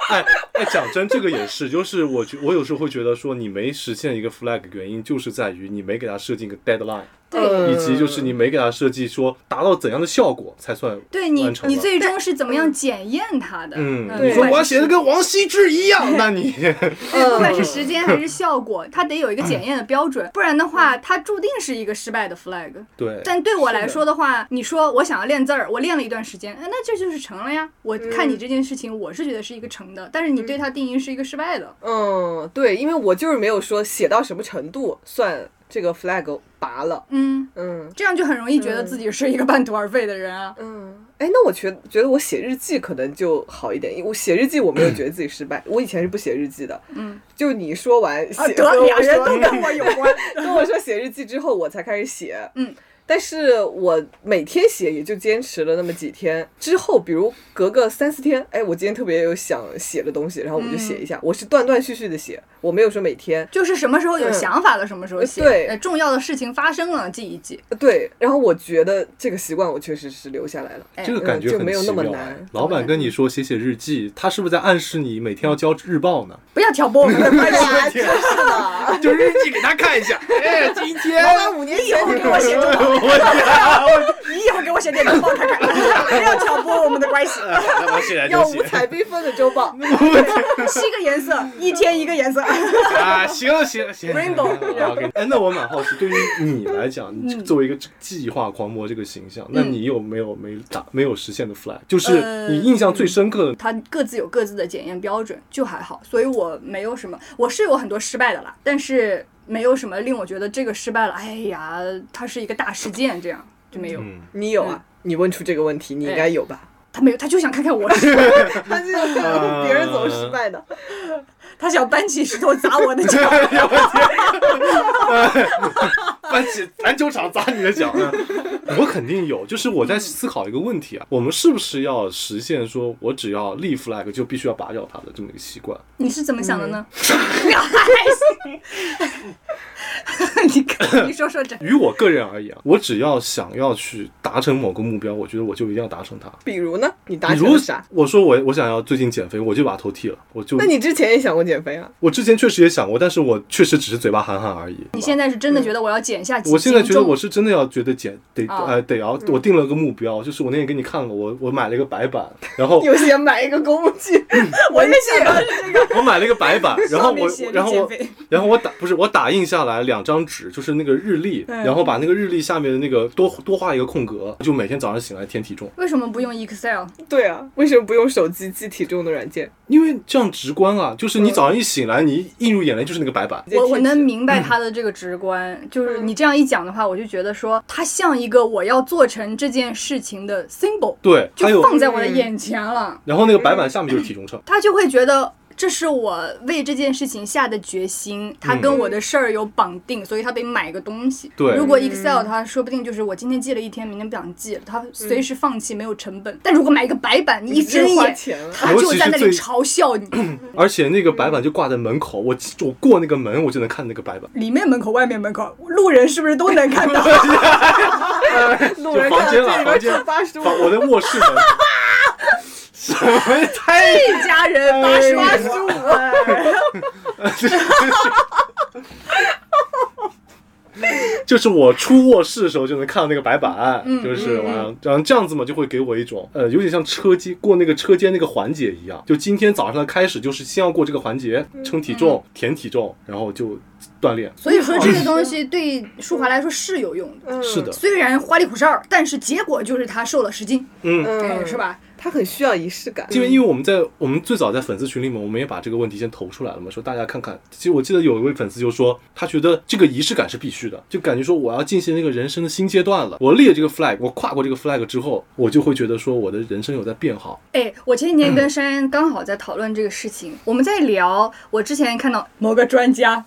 哎哎，讲真，这个也是，就是我觉我有时候会觉得说，你没实现一个 flag，原因就是在于你没给他设定一个 deadline。对，以及就是你没给他设计说达到怎样的效果才算对你，你最终是怎么样检验他的？嗯，你说我要写的跟王羲之一样，那你 不管是时间还是效果，它得有一个检验的标准，不然的话，它注定是一个失败的 flag。对，但对我来说的话，你说我想要练字儿，我练了一段时间，哎，那这就是成了呀。我看你这件事情，我是觉得是一个成的，但是你对它定义是一个失败的。嗯，对，因为我就是没有说写到什么程度算。这个 flag 拔了，嗯嗯，这样就很容易觉得自己是一个半途而废的人啊。嗯，哎，那我觉觉得我写日记可能就好一点，因为我写日记我没有觉得自己失败，我以前是不写日记的。嗯，就你说完写，得两人都跟我有关，跟我说写日记之后，我才开始写。嗯。但是我每天写也就坚持了那么几天，之后比如隔个三四天，哎，我今天特别有想写的东西，然后我就写一下。我是断断续续的写，我没有说每天。就是什么时候有嗯想法了，什么时候写。对呃重要的事情发生了，记一记。对，然后我觉得这个习惯我确实是留下来了。哎这个感觉没有那么难老板跟你说写写日记，他是不是在暗示你每天要交日报呢？不要挑拨我们的关系。啊，真 是的。就日记给他看一下。哎，今天老板五年前就给我写中报你以后给我写点周报看看，不要挑拨我们的关系。要。五彩缤纷的周报。七个颜色，一天一个颜色。啊，行行行，OK 哎，那我蛮好奇，对于你来讲，你作为一个计划狂魔这个形象，那你有没有没达没有实现的 flag？就是呃你印象最深刻的，他各自有各自的检验标准，就还好，所以我没有什么，我是有很多失败的啦，但是没有什么令我觉得这个失败了，哎呀，它是一个大事件，这样就没有。嗯，你有啊？你问出这个问题，你应该有吧？他没有，他就想看看我失败，他就想看别人怎么失败的。他想搬起石头砸我的脚。搬起 篮球场砸你的脚。嗯 我肯定有，就是我在思考一个问题啊，我们是不是要实现说我只要立 flag 就必须要拔掉它的这么一个习惯？你是怎么想的呢？你看你说说这，于我个人而言啊，我只要想要去达成某个目标，我觉得我就一定要达成它。比如呢？你达比如成了啥？我说我我想要最近减肥，我就把头剃了，我就那你之前也想过减肥啊？我之前确实也想过，但是我确实只是嘴巴喊喊而已。你现在是真的觉得我要减下几斤我现在觉得我是真的要觉得减得啊呃得要，我定了个目标，就是我那天给你看了，我我买了一个白板，然后有些买一个工具，我也想到是这个，我买了一个白板，然后 我然后我然后我打不是我打印下来两张纸，就是那个日历，嗯然后把那个日历下面的那个多多画一个空格，就每天早上醒来填体重，为什么不用 Excel？对啊，为什么不用手机记体重的软件？因为这样直观啊，就是你早上一醒来，你映入眼帘就是那个白板。我我能明明白他的这个直观，就是你这样一讲的话，我就觉得说它像一个我要做成这件事情的 symbol，对，就放在我的眼前了，然后那个白板下面就是体重秤。他就会觉得。这是我为这件事情下的决心，它跟我的事儿有绑定，所以他得买个东西。对如果 Excel 它说不定就是我今天记了一天，明天不想记了，它随时放弃没有成本。但如果买一个白板，你一睁眼，花钱了。他就在那里嘲笑你。而且那个白板就挂在门口，我我过那个门，我就能看那个白板。里面门口、外面门口，路人是不是都能看到？路 人就房间了看到这里边房间扣八十五，房我的卧室门。什么太一家人八十八十五，就是我出卧室的时候就能看到那个白板，嗯就是完了，然后这样子嘛，就会给我一种呃，有点像车间过那个车间那个环节一样。就今天早上的开始，就是先要过这个环节，称体重、填体重，然后就锻炼。所以说这个东西对舒华来说是有用的，嗯是的，虽然花里胡哨，但是结果就是他瘦了十斤，嗯，是？吧？他很需要仪式感。因为因为我们在我们最早在粉丝群里面，我们也把这个问题先投出来了嘛，说大家看看。其实我记得有一位粉丝就说，他觉得这个仪式感是必须的，就感觉说我要进行那个人生的新阶段了。我立这个 flag，我跨过这个 flag 之后，我就会觉得说我的人生有在变好。哎，我前几天跟珊珊刚好在讨论这个事情，我们在聊，我之前看到某个专家，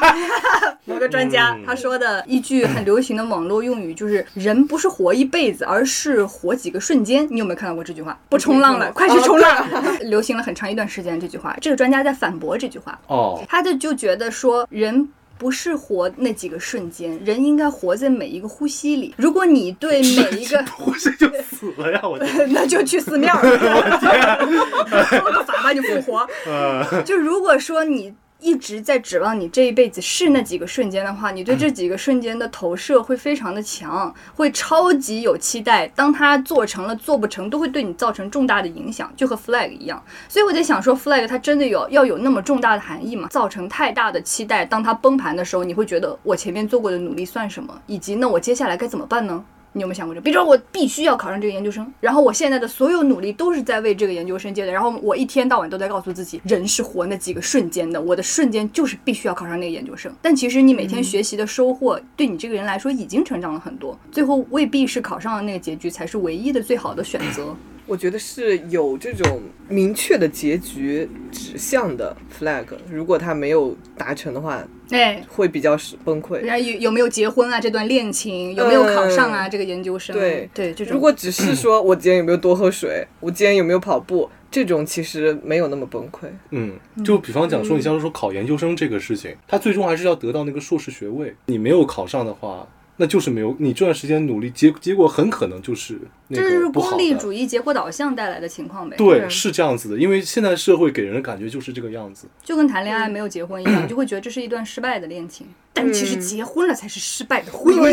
某个专家嗯他说的一句很流行的网络用语，就是人不是活一辈子，而是活几个瞬间。你有没有看到过这句话？不冲浪了，快去冲浪！流行了很长一段时间这句话，这个专家在反驳这句话。哦，他就就觉得说人。不是活那几个瞬间，人应该活在每一个呼吸里。如果你对每一个，呼吸就死了呀！我天，那就去寺庙儿，做个法吧，你复活。呃，就如果说你一直在指望你这一辈子是那几个瞬间的话，你对这几个瞬间的投射会非常的强，会超级有期待。当它做成了、做不成，都会对你造成重大的影响，就和 flag 一样。所以我在想说，flag 它真的有要有那么重大的含义吗？造成太大的期待，当它崩盘的时候，你会觉得我前面做过的努力算什么？以及那我接下来该怎么办呢？你有没有想过这？比如说我必须要考上这个研究生，然后我现在的所有努力都是在为这个研究生阶段，然后我一天到晚都在告诉自己，人是活那几个瞬间的，我的瞬间就是必须要考上那个研究生。但其实你每天学习的收获，对你这个人来说已经成长了很多，最后未必是考上了那个结局才是唯一的最好的选择。我觉得是有这种明确的结局指向的 flag，如果它没有达成的话，哎，会比较是崩溃人。家有有没有结婚啊？这段恋情有没有考上啊？这个研究生，对对，这种如果只是说我今天有没有多喝水，我今天有没有跑步，这种其实没有那么崩溃。嗯，就比方讲说，你像是说考研究生这个事情，他最终还是要得到那个硕士学位。你没有考上的话，那就是没有你这段时间努力，结结果很可能就是那这就是。功利主义、结果导向带来的情况呗。对，对是这样子的，因为现在社会给人的感觉就是这个样子。就跟谈恋爱没有结婚一样，你就会觉得这是一段失败的恋情，但其实结婚了才是失败的婚姻。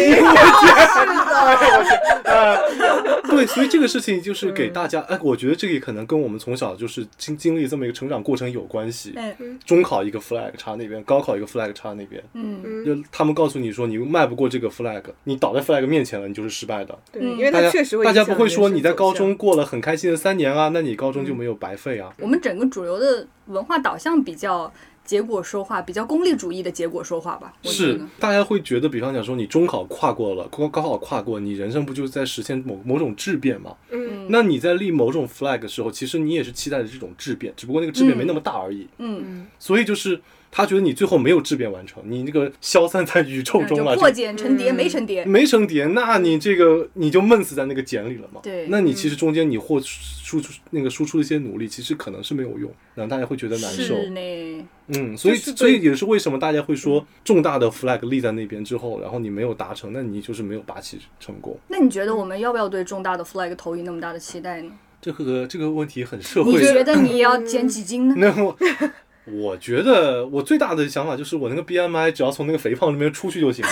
对，所以这个事情就是给大家，哎，我觉得这个也可能跟我们从小就是经经历这么一个成长过程有关系。哎，中考一个 flag 插那边，高考一个 flag 插那边，嗯，就他们告诉你说你迈不过这个 flag，你倒在 flag 面前了，你就是失败的。对，嗯因为大家它确实会大家不会说你在高中过了很开心的三年啊，那你高中就没有白费啊。我们整个主流的文化导向比较结果说话，比较功利主义的结果说话吧。是，大家会觉得，比方讲说你中考跨过了，高高考跨过，你人生不就是在实现某某种质变吗？嗯那你在立某种 flag 的时候，其实你也是期待着这种质变，只不过那个质变没那么大而已。嗯，所以就是他觉得你最后没有质变完成，你那个消散在宇宙中了，就破茧成蝶，嗯没成蝶。没成蝶，那你这个你就闷死在那个茧里了嘛。对那你其实中间你或输出那个输出的一些努力，其实可能是没有用，然后大家会觉得难受。是呢，嗯，所以所以也是为什么大家会说重大的 flag 立在那边之后，然后你没有达成，那你就是没有拔起成功。那你觉得我们要不要对重大的 flag 投以那么大的期待呢？这个这个问题很社会你。觉得你要减几斤呢？那我我觉得我最大的想法就是我那个 BMI 只要从那个肥胖那边出去就行了。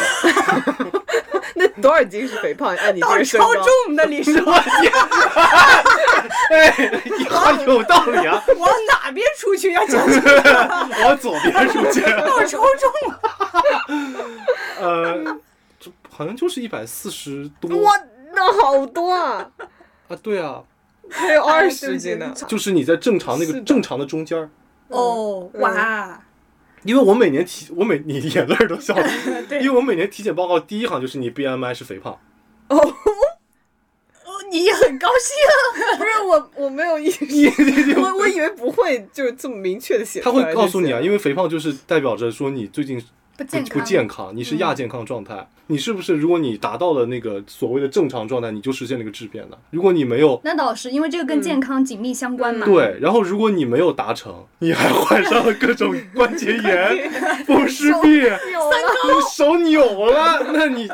那多少斤是肥胖？按你这身高超，重的，李叔，往哎，你好有道理啊！往哪边出去要讲究 往左边出去。到超重了。呃，这好像就是一百四十多哇，那好多啊，啊，对啊，还有二十斤呢。就是你在正常那个正常的中间儿。哦，哇，因为我每年体，我每你眼泪都笑 因为我每年体检报告第一行就是你 BMI 是肥胖，哦，哦，你也很高兴。不是我，我没有意识，我我以为不会就是这么明确的写出他。会告诉你啊，因为肥胖就是代表着说你最近不不健康，不健康，你是亚健康状态，你是不是？如果你达到了那个所谓的正常状态，你就实现了一个质变了。如果你没有。那倒是，因为这个跟健康紧密相关嘛。对，然后如果你没有达成，你还患上了各种 关节炎、风湿病，你手扭了，那你，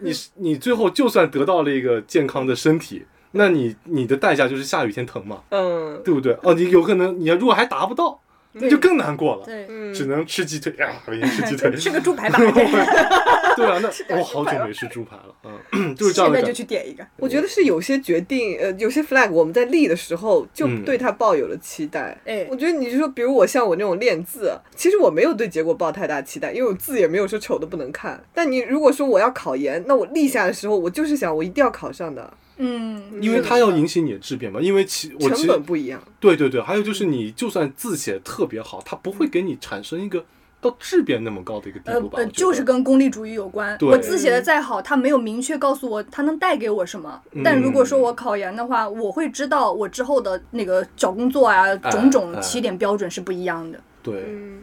你你最后就算得到了一个健康的身体，那你你的代价就是下雨天疼嘛，嗯对不对？哦，你有可能你如果还达不到，那就更难过了，对，嗯，只能吃鸡腿啊，每天吃鸡腿。吃个猪排吧。对啊，那 我好久没吃猪排了，嗯，就是这样现在就。去点一个。我觉得是有些决定，呃，有些 flag 我们在立的时候就嗯对它抱有了期待。哎我觉得你就说，比如我像我那种练字，其实我没有对结果抱太大期待，因为我字也没有说丑的不能看。但你如果说我要考研，那我立下的时候，我就是想我一定要考上的，嗯，因为它要引起你的质变嘛，因为其我其成本不一样。对对对，还有就是你就算字写得特别好，它不会给你产生一个到质变那么高的一个地呃步吧？就是跟功利主义有关。我字写的再好，它没有明确告诉我它能带给我什么。但如果说嗯我考研的话，我会知道我之后的那个找工作啊，种种哎起点标准是不一样的。对，嗯，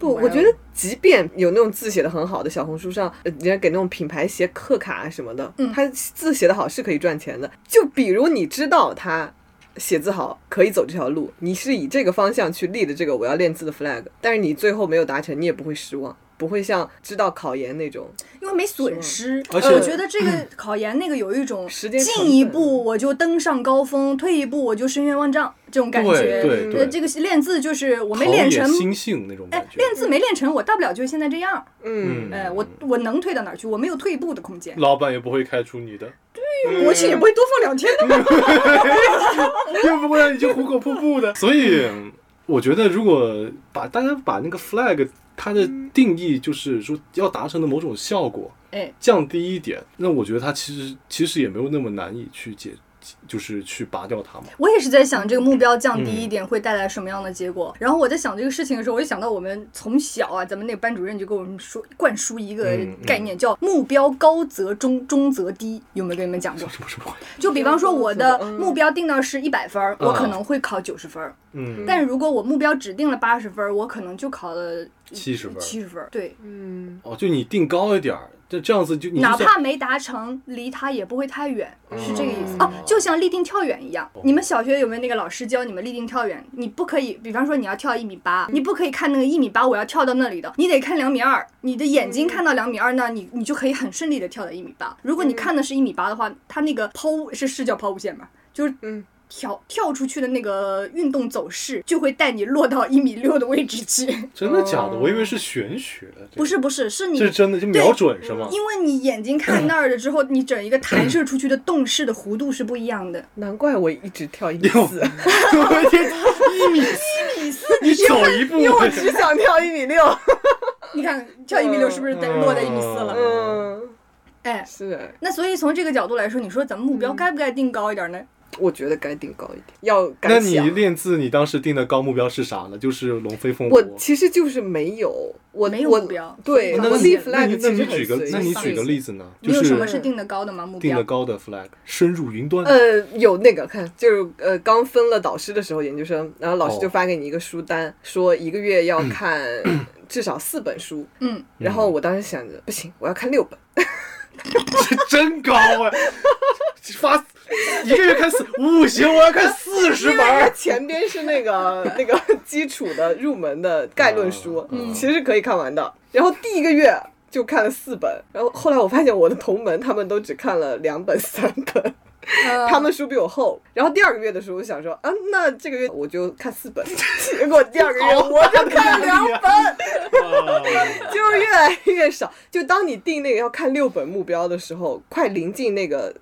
不，我觉得即便有那种字写的很好的，小红书上呃人家给那种品牌写贺卡啊什么的，嗯他字写的好是可以赚钱的。就比如你知道他写字好，可以走这条路，你是以这个方向去立的这个我要练字的 flag，但是你最后没有达成，你也不会失望。不会像知道考研那种，因为没损失，而且我觉得这个考研那个有一种时间进一步我就登上高峰，退一步我就深渊万丈这种感觉。对对呃对，这个练字就是我没练成，心性那种哎感，觉。练字没练成，我大不了就现在这样。嗯，哎，我我能退到哪儿去？我没有退一步的空间，老板也不会开除你的，对国庆也不会多放两天的嘛。又不会让你去虎口瀑布的。所以我觉得，如果把大家把那个 flag 它的定义就是说要达成的某种效果哎，降低一点，那我觉得它其实其实也没有那么难以去解就是去拔掉它嘛？我也是在想这个目标降低一点会带来什么样的结果。然后我在想这个事情的时候，我就想到我们从小啊，咱们那个班主任就给我们说灌输一个嗯嗯概念，叫目标高则中，中则低。有没有跟你们讲过？什么什么？就比方说我的嗯目标定到是一百分儿，我可能会考九十分。嗯，但如果我目标只定了八十分，我可能就考了七十分七十分，对，嗯，哦，就你定高一点儿，这这样子就你哪怕没达成，离他也不会太远，是这个意思哦啊。就像立定跳远一样，你们小学有没有那个老师教你们立定跳远？你不可以，比方说你要跳一米八，你不可以看那个一米八，我要跳到那里的，你得看两米二。你的眼睛看到两米二，那你你就可以很顺利的跳到一米八。如果你看的是一米八的话，它那个抛物是是叫抛物线吧？就是嗯跳跳出去的那个运动走势，就会带你落到一米六的位置去。真的假的？我以为是玄学，不是不是，是你这是真的就瞄准是吗？因为你眼睛看那儿了之后，你整一个弹射出去的动势的弧度是不一样的。难怪我一直跳一米四，我的天，一米一米四，你走一步，因为我只想跳一米六。你看跳一米六是不是得落在一米四了？嗯，哎，是，那所以从这个角度来说，你说咱们目标该不该定高一点呢？我觉得该定高一点，要那你。练字，你当时定的高目标是啥呢？就是龙飞凤舞我。其实就是没有，我没有目标对，我立 flag 那你其实举个那你举个例子呢？就你有什么是是定的高的吗？目标定的？高的 flag，深入云端。呃，有那个看，就是呃，刚分了导师的时候，研究生，然后老师哦就发给你一个书单，说一个月要看至少四本书。嗯，然后我当时想着，不行，我要看六本。这 真高啊！发一个月看四，五行，我要看四十本。前边是那个 那个基础的入门的概论书，嗯其实是可以看完的。然后第一个月就看了四本，然后后来我发现我的同门他们都只看了两本、三本，呃 他们书比我厚。然后第二个月的时候，我想说，啊，那这个月我就看四本，结果第二个月我就看了两本。就越来越少。就当你定那个要看六本目标的时候，快临近那个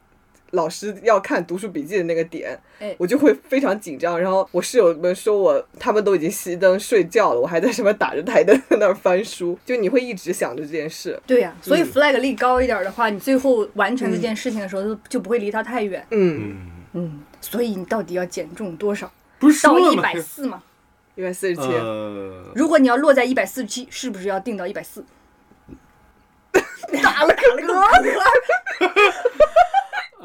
老师要看读书笔记的那个点，哎我就会非常紧张。然后我室友们说我他们都已经熄灯睡觉了，我还在什么打着台灯在那儿翻书，就你会一直想着这件事。对呀、所以嗯 flag 立高一点的话，你最后完成这件事情的时候就就不会离它太远。嗯，嗯，嗯，所以你到底要减重多少？不是到一？百四吗？一百四十七，呃，如果你要落在一百四十七，是不是要定到一百四？打了个嗝，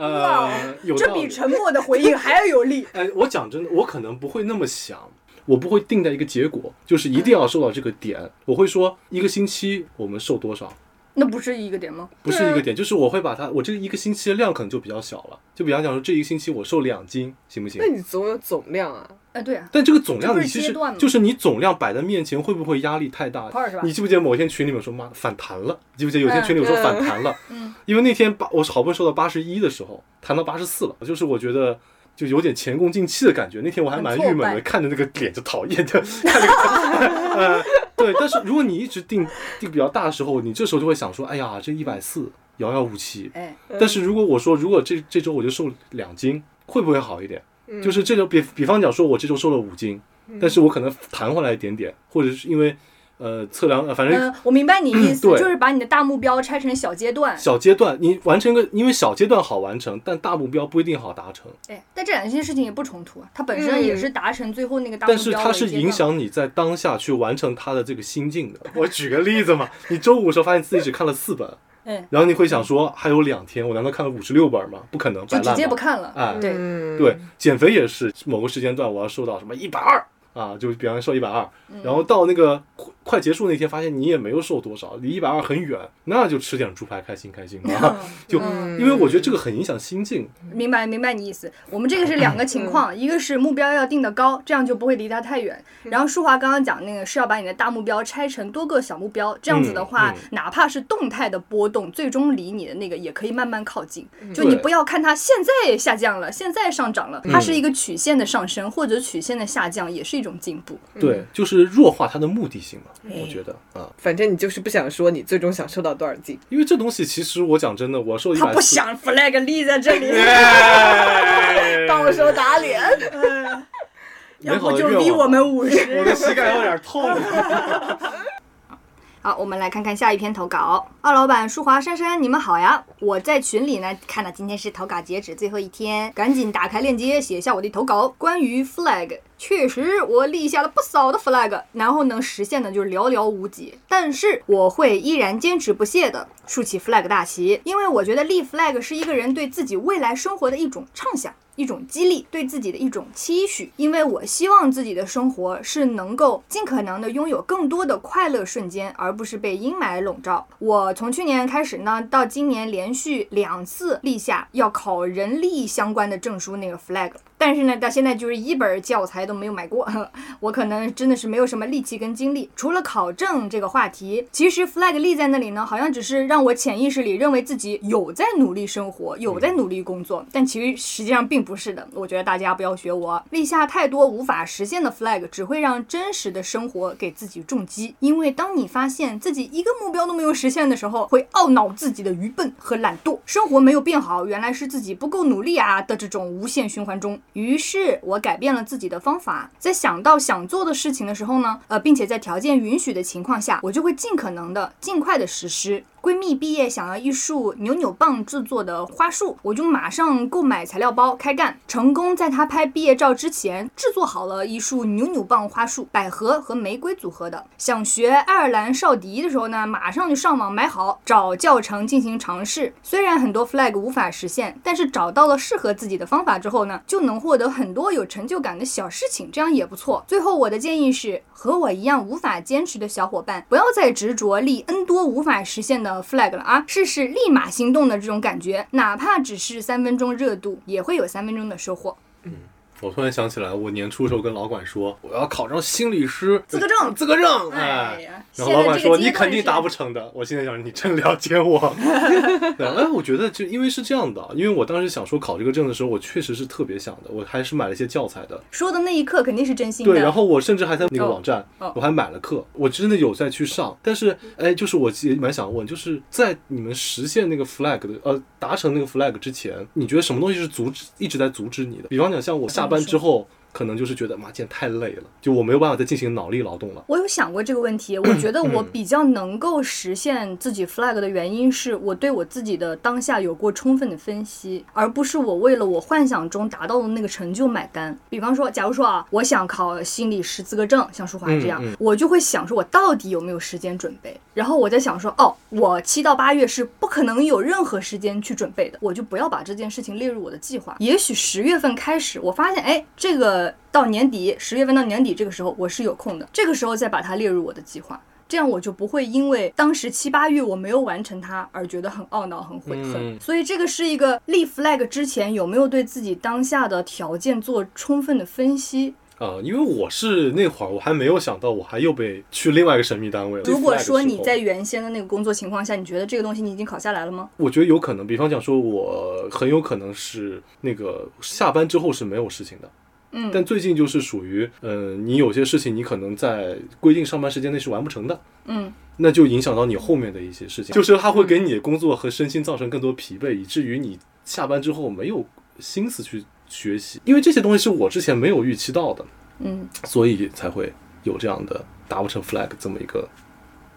呃，有这。比沉默的回应还要有力。哎，我讲真的，我可能不会那么想，我不会定在一个结果，就是一定要瘦到这个点。我会说一个星期我们瘦多少，那不是一个点吗？不是一个点，就是我会把它，我这一个星期的量可能就比较小了。就比方讲说，这一个星期我瘦两斤，行不行那？你总有总量啊。哎，对啊，但这个总量你其实就是你总量摆在面前，会不会压力太大？你记不记得某天群里面说妈的反弹了？记不记得有天群里面说反弹了？嗯，因为那天八我好不容易瘦到八十一的时候，弹到八十四了，就是我觉得。就有点前功尽弃的感觉，那天我还蛮郁闷的，看着那个脸就讨厌，的看那个，呃，对。但是如果你一直定定比较大的时候，你这时候就会想说，哎呀，这一百四遥遥无期。哎，但是如果我说，如果这这周我就瘦两斤，会不会好一点？嗯就是这种比比方讲说，我这周瘦了五斤，但是我可能弹回来一点点，或者是因为呃测量，呃反正嗯，我明白你意思，就是把你的大目标拆成小阶段。小阶段你完成个，因为小阶段好完成，但大目标不一定好达成。哎，但这两件事情也不冲突啊，它本身也是达成最后那个大目标但是它是影响你在当下去完成它的这个心境的。我举个例子嘛，你周五的时候发现自己只看了四本，哎，然后你会想说还有两天，我难道看了五十六本吗？不可能，就直摆烂吧接不看了。哎对，嗯对，减肥也是某个时间段我要瘦到什么一百二啊，就比方说一百二，嗯然后到那个快快结束那天，发现你也没有瘦多少，离一百二很远，那就吃点猪排开心开心啊。就嗯因为我觉得这个很影响心境，明白明白你意思。我们这个是两个情嗯况，一个是目标要定的高，这样就不会离它太远。嗯然后舒华刚刚讲那个是要把你的大目标拆成多个小目标，这样子的话，哪怕是动态的波动，最终离你的那个也可以慢慢靠近。嗯就你不要看它现在下降了，现在上涨了，它是一个曲线的上升或者曲线的下降，也是一种进步。对，就是弱化它的目的性嘛，哎我觉得啊，反正你就是不想说你最终想瘦到多少斤。因为这东西其实我讲真的，我瘦一百，他不想 flag 立在这里，哎 到时候打脸。要不就逼我们五十。我的膝盖有点痛。好，我们来看看下一篇投稿。二老板舒华珊珊，你们好呀！我在群里呢看到今天是投稿截止最后一天，赶紧打开链接写下我的投稿。关于 flag，确实我立下了不少的 flag，然后能实现的就是寥寥无几。但是我会依然坚持不懈的竖起 flag 大旗，因为我觉得立 flag 是一个人对自己未来生活的一种畅想。一种激励，对自己的一种期许，因为我希望自己的生活是能够尽可能的拥有更多的快乐瞬间，而不是被阴霾笼罩。我从去年开始呢，到今年连续两次立下要考人力相关的证书那个 flag。但是呢，到现在就是一本教材都没有买过，我可能真的是没有什么力气跟精力。除了考证这个话题，其实 flag 立在那里呢，好像只是让我潜意识里认为自己有在努力生活，有在努力工作，但其实实际上并不是的。我觉得大家不要学我，立下太多无法实现的 flag，只会让真实的生活给自己重击。因为当你发现自己一个目标都没有实现的时候，会懊恼自己的愚笨和懒惰，生活没有变好，原来是自己不够努力啊的这种无限循环中。于是我改变了自己的方法，在想到想做的事情的时候呢，呃，并且在条件允许的情况下，我就会尽可能的尽快的实施。闺蜜毕业想要一束扭扭棒制作的花束，我就马上购买材料包开干，成功在她拍毕业照之前制作好了一束扭扭棒花束，百合和玫瑰组合的。想学爱尔兰哨笛的时候呢，马上就上网买好，找教程进行尝试。虽然很多 flag 无法实现，但是找到了适合自己的方法之后呢，就能获得很多有成就感的小事情，这样也不错。最后我的建议是，和我一样无法坚持的小伙伴，不要再执着立 n 多无法实现的。Flag 了啊！试试立马行动的这种感觉，哪怕只是三分钟热度，也会有三分钟的收获。我突然想起来，我年初的时候跟老管说，我要考上心理师资格证，资格证。哎哎，然后老板说你肯定达不成的。我现在想，你真了解我。对，哎，我觉得就因为是这样的，因为我当时想说考这个证的时候，我确实是特别想的，我还是买了一些教材的。说的那一刻肯定是真心的。对，然后我甚至还在那个哦网站，哦我还买了课，我真的有在去上。但是，哎，就是我也蛮想问，就是在你们实现那个 flag 的呃达成那个 flag 之前，你觉得什么东西是阻止一直在阻止你的？比方讲，像我下班之后，可能就是觉得妈，今天太累了，就我没有办法再进行脑力劳动了。我有想过这个问题，我觉得我比较能够实现自己 flag 的原因是我对我自己的当下有过充分的分析，而不是我为了我幻想中达到的那个成就买单。比方说，假如说啊，我想考心理师资格证，像舒华这样，嗯嗯我就会想说，我到底有没有时间准备？然后我在想说，哦，我七到八月是不可能有任何时间去准备的，我就不要把这件事情列入我的计划。也许十月份开始，我发现，哎，这个到年底，十月份到年底这个时候我是有空的，这个时候再把它列入我的计划。这样我就不会因为当时七八月我没有完成它而觉得很懊恼、很悔恨。嗯所以这个是一个立 flag 之前有没有对自己当下的条件做充分的分析。啊、因为我是那会儿我还没有想到，我还又被去另外一个神秘单位了。如果说你在原先的那个工作情况下，你觉得这个东西你已经考下来了吗？我觉得有可能，比方讲说，我很有可能是那个下班之后是没有事情的。嗯但最近就是属于，呃，你有些事情你可能在规定上班时间内是完不成的，嗯，那就影响到你后面的一些事情，就是它会给你的工作和身心造成更多疲惫，以至于你下班之后没有心思去学习，因为这些东西是我之前没有预期到的，嗯，所以才会有这样的达不成 flag 这么一个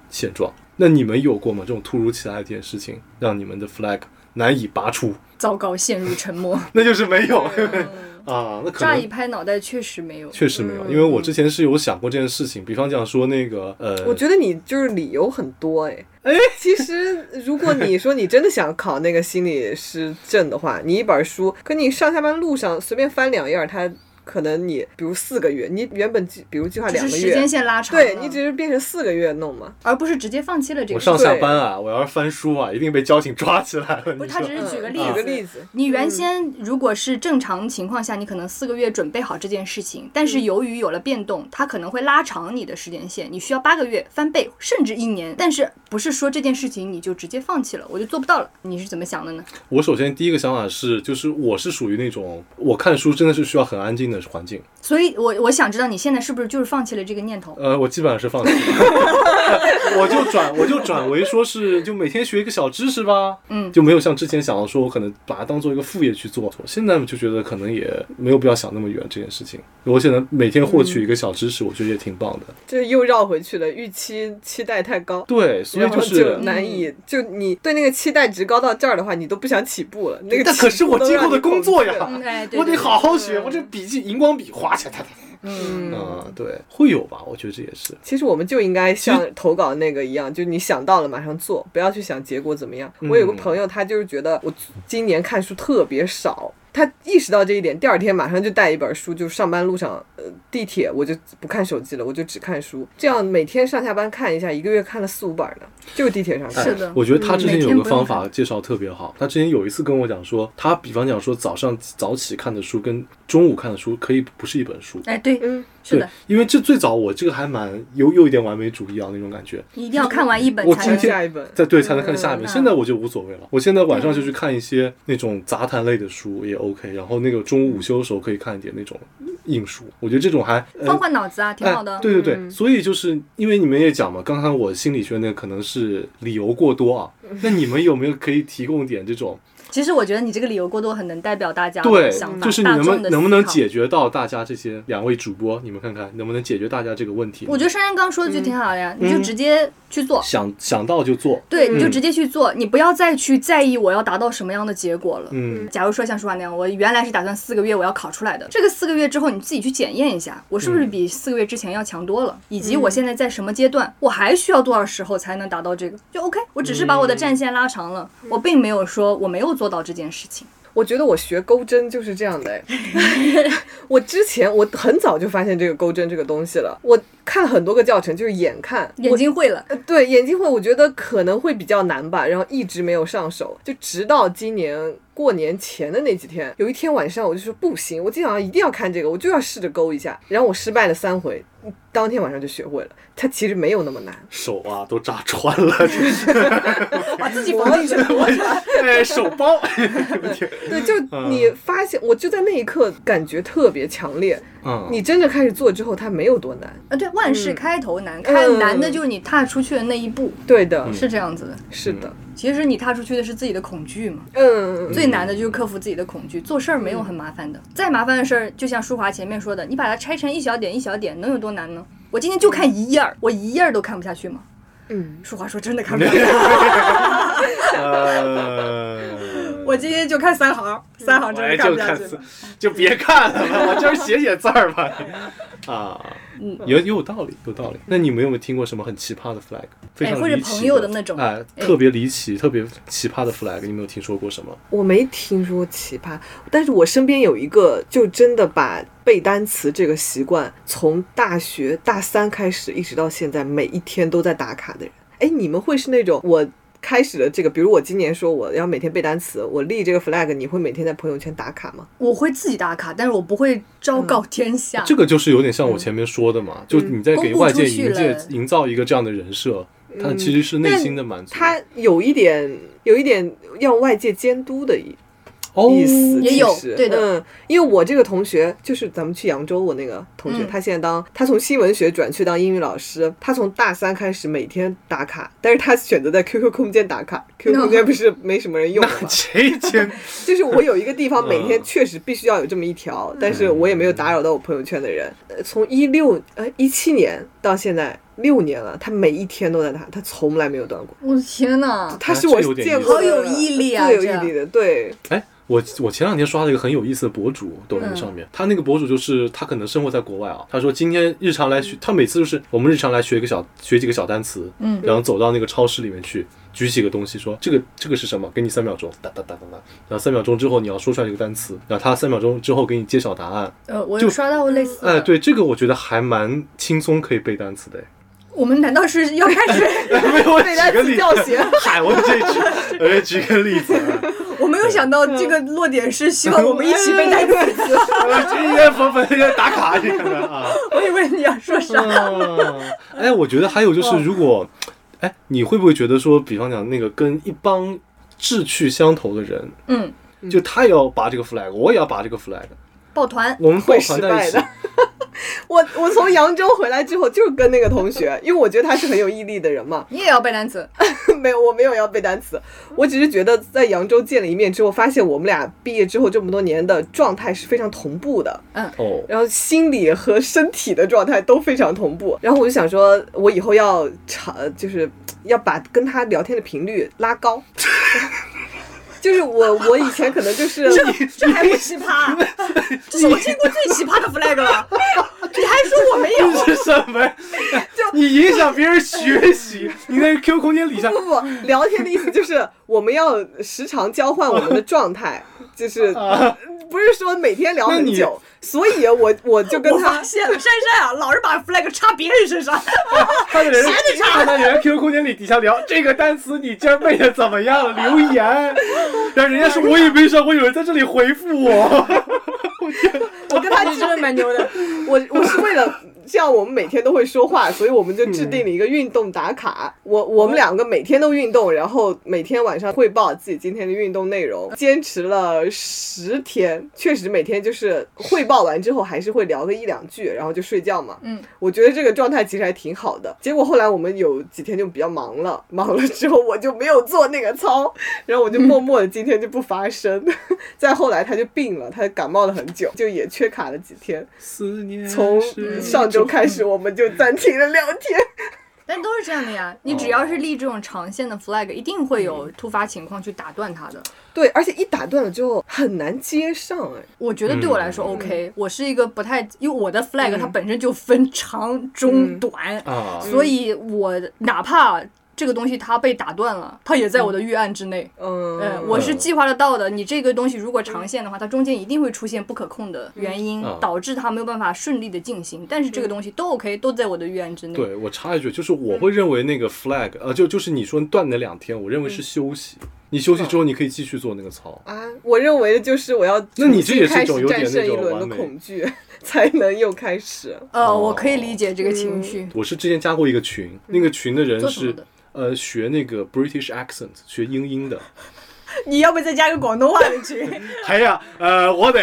现状。那你们有过吗？这种突如其来的一件事情，让你们的 flag 难以拔出？糟糕，陷入沉默。那就是没有嗯啊，那可乍一拍脑袋，确实没有。确实没有，因为我之前是有想过这件事情，比方讲说那个呃，我觉得你就是理由很多哎。哎，其实如果你说你真的想考那个心理师证的话，你一本书，可你上下班路上随便翻两页，它可能你比如四个月，你原本计比如计划两个月时间，线拉长，对你只是变成四个月弄嘛。而不是直接放弃了这个。我上下班啊，我要是翻书啊，一定被交警抓起来了。不是，他只是举个例举个例子，你原先如果是正常情况下，你可能四个月准备好这件事情，但嗯是由于有了变动，它可能会拉长你的时间线，你需要八个月翻倍，甚至一年。但是不是说这件事情你就直接放弃了，我就做不到了？你是怎么想的呢？我首先第一个想法是，就是我是属于那种我看书真的是需要很安静的的环境。所以我我想知道你现在是不是就是放弃了这个念头？呃，我基本上是放弃了，我就转我就转为说是就每天学一个小知识吧，嗯就没有像之前想到说我可能把它当做一个副业去做。现在就觉得可能也没有必要想那么远这件事情。我现在每天获取一个小知识，我觉得也挺棒的。这又绕回去了，预期期待太高。对，所以就是就难以，就你对那个期待值高到这儿的话，你都不想起步了。那个但可是我今后的工作呀我得好好学，我这笔记荧光笔划起来，哒哒哒嗯。嗯，对，会有吧？我觉得这也是。其实我们就应该像投稿那个一样，就你想到了马上做，不要去想结果怎么样。嗯我有个朋友，他就是觉得我今年看书特别少，他意识到这一点，第二天马上就带一本书，就上班路上，呃，地铁我就不看手机了，我就只看书，这样每天上下班看一下，一个月看了四五本呢，就地铁上看。是的哎我觉得他之前有个方法介绍特别好。他之前有一次跟我讲说，他比方讲说早上早起看的书跟中午看的书可以不是一本书。哎，对，嗯，对是的，，因为这最早我这个还蛮有有一点完美主义啊那种感觉，你一定要看完一本我才能今天下一本。在对才能看下一本。嗯现在我就无所谓了，我现在晚上就去看一些那种杂谈类的书也 OK，然后那个中午午休的时候可以看一点那种硬书，我觉得这种还呃换换脑子啊，挺好的哎。对对对，嗯所以就是因为你们也讲嘛，刚刚我心理学那个可能是理由过多啊，那你们有没有可以提供点这种其实我觉得你这个理由过多，很能代表大家对的想，法，就是你能不大众的能能不能解决到大家这些两位主播，你们看看能不能解决大家这个问题？我觉得珊珊刚说的就挺好的呀，你就嗯。直接去做，想想到就做，对，嗯你就直接去做，你不要再去在意我要达到什么样的结果了。嗯。假如说像舒华那样，我原来是打算四个月我要考出来的，这个四个月之后你自己去检验一下，我是不是比四个月之前要强多了，以及我现在在什么阶段，我还需要多少时候才能达到这个，就 OK。我只是把我的战线拉长了，我并没有说我没有做做到这件事情。我觉得我学钩针就是这样的，我之前我很早就发现这个钩针这个东西了，我看了很多个教程，就是眼看眼睛会了，呃，对眼睛会，我觉得可能会比较难吧，然后一直没有上手，就直到今年过年前的那几天，有一天晚上我就说不行，我今天晚上一定要看这个，我就要试着勾一下，然后我失败了三回，当天晚上就学会了，它其实没有那么难。手啊都扎穿了，就是把自己缝进去。哎手包，对，就你发现，我就在那一刻感觉特别强烈。嗯，你真正开始做之后，它没有多难。啊，对，万事开头难，开嗯难的就是你踏出去的那一步，对的，是这样子的。是的，其实你踏出去的是自己的恐惧嘛。嗯，最难的就是克服自己的恐惧，做事儿没有很麻烦的。再麻烦的事儿，就像舒华前面说的，你把它拆成一小点一小点，能有多难呢？我今天就看一页儿，我一页儿都看不下去吗？嗯，舒华说真的看不下去，呃，我今天就看三行，三行真看不下去。就别看了，我就是写写字儿吧。啊，嗯有有道理，有道理。那你们有没有听过什么很奇葩的 flag？非常或者离奇朋友的那种哎，哎特别离奇、特别奇葩的 flag，你没有听说过什么？我没听说奇葩，但是我身边有一个，就真的把背单词这个习惯从大学大三开始，一直到现在，每一天都在打卡的人。哎，你们会是那种我开始了这个，比如我今年说我要每天背单词，我立这个 flag，你会每天在朋友圈打卡吗？我会自己打卡，但是我不会昭告天下。这个就是有点像我前面说的嘛，就你在给外界营界营造一个这样的人设，它其实是内心的满足。他有一点，有一点要外界监督的意思，也有对的嗯，因为我这个同学就是咱们去扬州，我那个同学，嗯他现在当他从新闻学转去当英语老师，他从大三开始每天打卡，但是他选择在 QQ 空间打卡，QQ 空间不是没什么人用吗？这件就是我有一个地方每天嗯确实必须要有这么一条，但是我也没有打扰到我朋友圈的人。呃，从一六呃一七年到现在六年了，他每一天都在打，他从来没有断过。我的天呐！他是我见好有毅力啊最有毅力的，对，哎，我我前两天刷了一个很有意思的博主，抖音嗯上面，他那个博主就是他可能生活在国外啊，他说今天日常来学，他每次就是我们日常来学一个小学几个小单词，嗯然后走到那个超市里面去。举起个东西说这个这个是什么？给你三秒钟，哒哒哒哒哒，然后三秒钟之后你要说出来这个单词，然后他三秒钟之后给你揭晓答案。呃，我就有刷到过类似的。哎，对，这个我觉得还蛮轻松可以背单词的。哎我们难道是要开始？没有，我背单举个例子词教学。嗨，我这举，我举个例子啊，我没有想到这个落点是希望我们一起背单词，我这应该粉粉应该打卡，你看看啊。我以为你要说啥。嗯，哎，我觉得还有就是，如果，哎，你会不会觉得说，比方讲那个跟一帮志趣相投的人，嗯，就他也要拔这个 flag，我也要拔这个 flag，抱团。我们抱团在一起 我我从扬州回来之后，就是跟那个同学，因为我觉得他是很有毅力的人嘛。你也要背单词，没有，我没有要背单词，我只是觉得在扬州见了一面之后，发现我们俩毕业之后这么多年的状态是非常同步的，嗯哦，然后心理和身体的状态都非常同步。然后我就想说，我以后要长，就是要把跟他聊天的频率拉高。就是我，我以前可能就是这这还不奇葩？这是我见过最奇葩的 flag 了。你还说我没有？这是什么？你影响别人学习，你在 QQ 空间里下不不不，聊天的意思就是我们要时常交换我们的状态，就是不是说每天聊很久。所以我我就跟他发现了，珊珊啊，老是把 flag 插别人身上。他的人，看到人家 QQ 空间里底下聊这个单词，你今儿背的怎么样？留言，然后人家说我也没上，我以为在这里回复我。我跟他你真的蛮牛的。我我是为了这样，我们每天都会说话，所以我们就制定了一个运动打卡。我我们两个每天都运动，然后每天晚上汇报自己今天的运动内容，坚持了十天，确实每天就是汇报完之后还是会聊个一两句，然后就睡觉嘛。嗯，我觉得这个状态其实还挺好的。结果后来我们有几天就比较忙了，忙了之后我就没有做那个操，然后我就默默的今天就不发声。再后来他就病了，他感冒了很久，就也缺卡了几天。思念从是上周开始，我们就暂停了聊天。但都是这样的呀，你只要是立这种长线的 flag，一定会有突发情况去打断它的。对，而且一打断了之后很难接上哎。我觉得对我来说嗯。OK，、我是一个不太，因为我的 flag 它本身就分长、中、嗯。短，啊，所以我哪怕这个东西它被打断了，它也在我的预案之内。嗯，嗯，我是计划得到的。你这个东西如果长线的话，它中间一定会出现不可控的原因，嗯导致它没有办法顺利的进行。但是这个东西都 OK，都在我的预案之内。对我插一句，就是我会认为那个 flag，呃，就就是你说断那两天，我认为是休息。你休息之后，你可以继续做那个操。啊，我认为的就是我要那你这也是一种有点战胜一那种轮的完恐惧，才能又开始。呃，哦我可以理解这个情绪。我是之前加过一个群，那个群的人是做什么的呃学那个 British accent，学英音的。你要不再加个广东话的群？哎呀，呃，我得，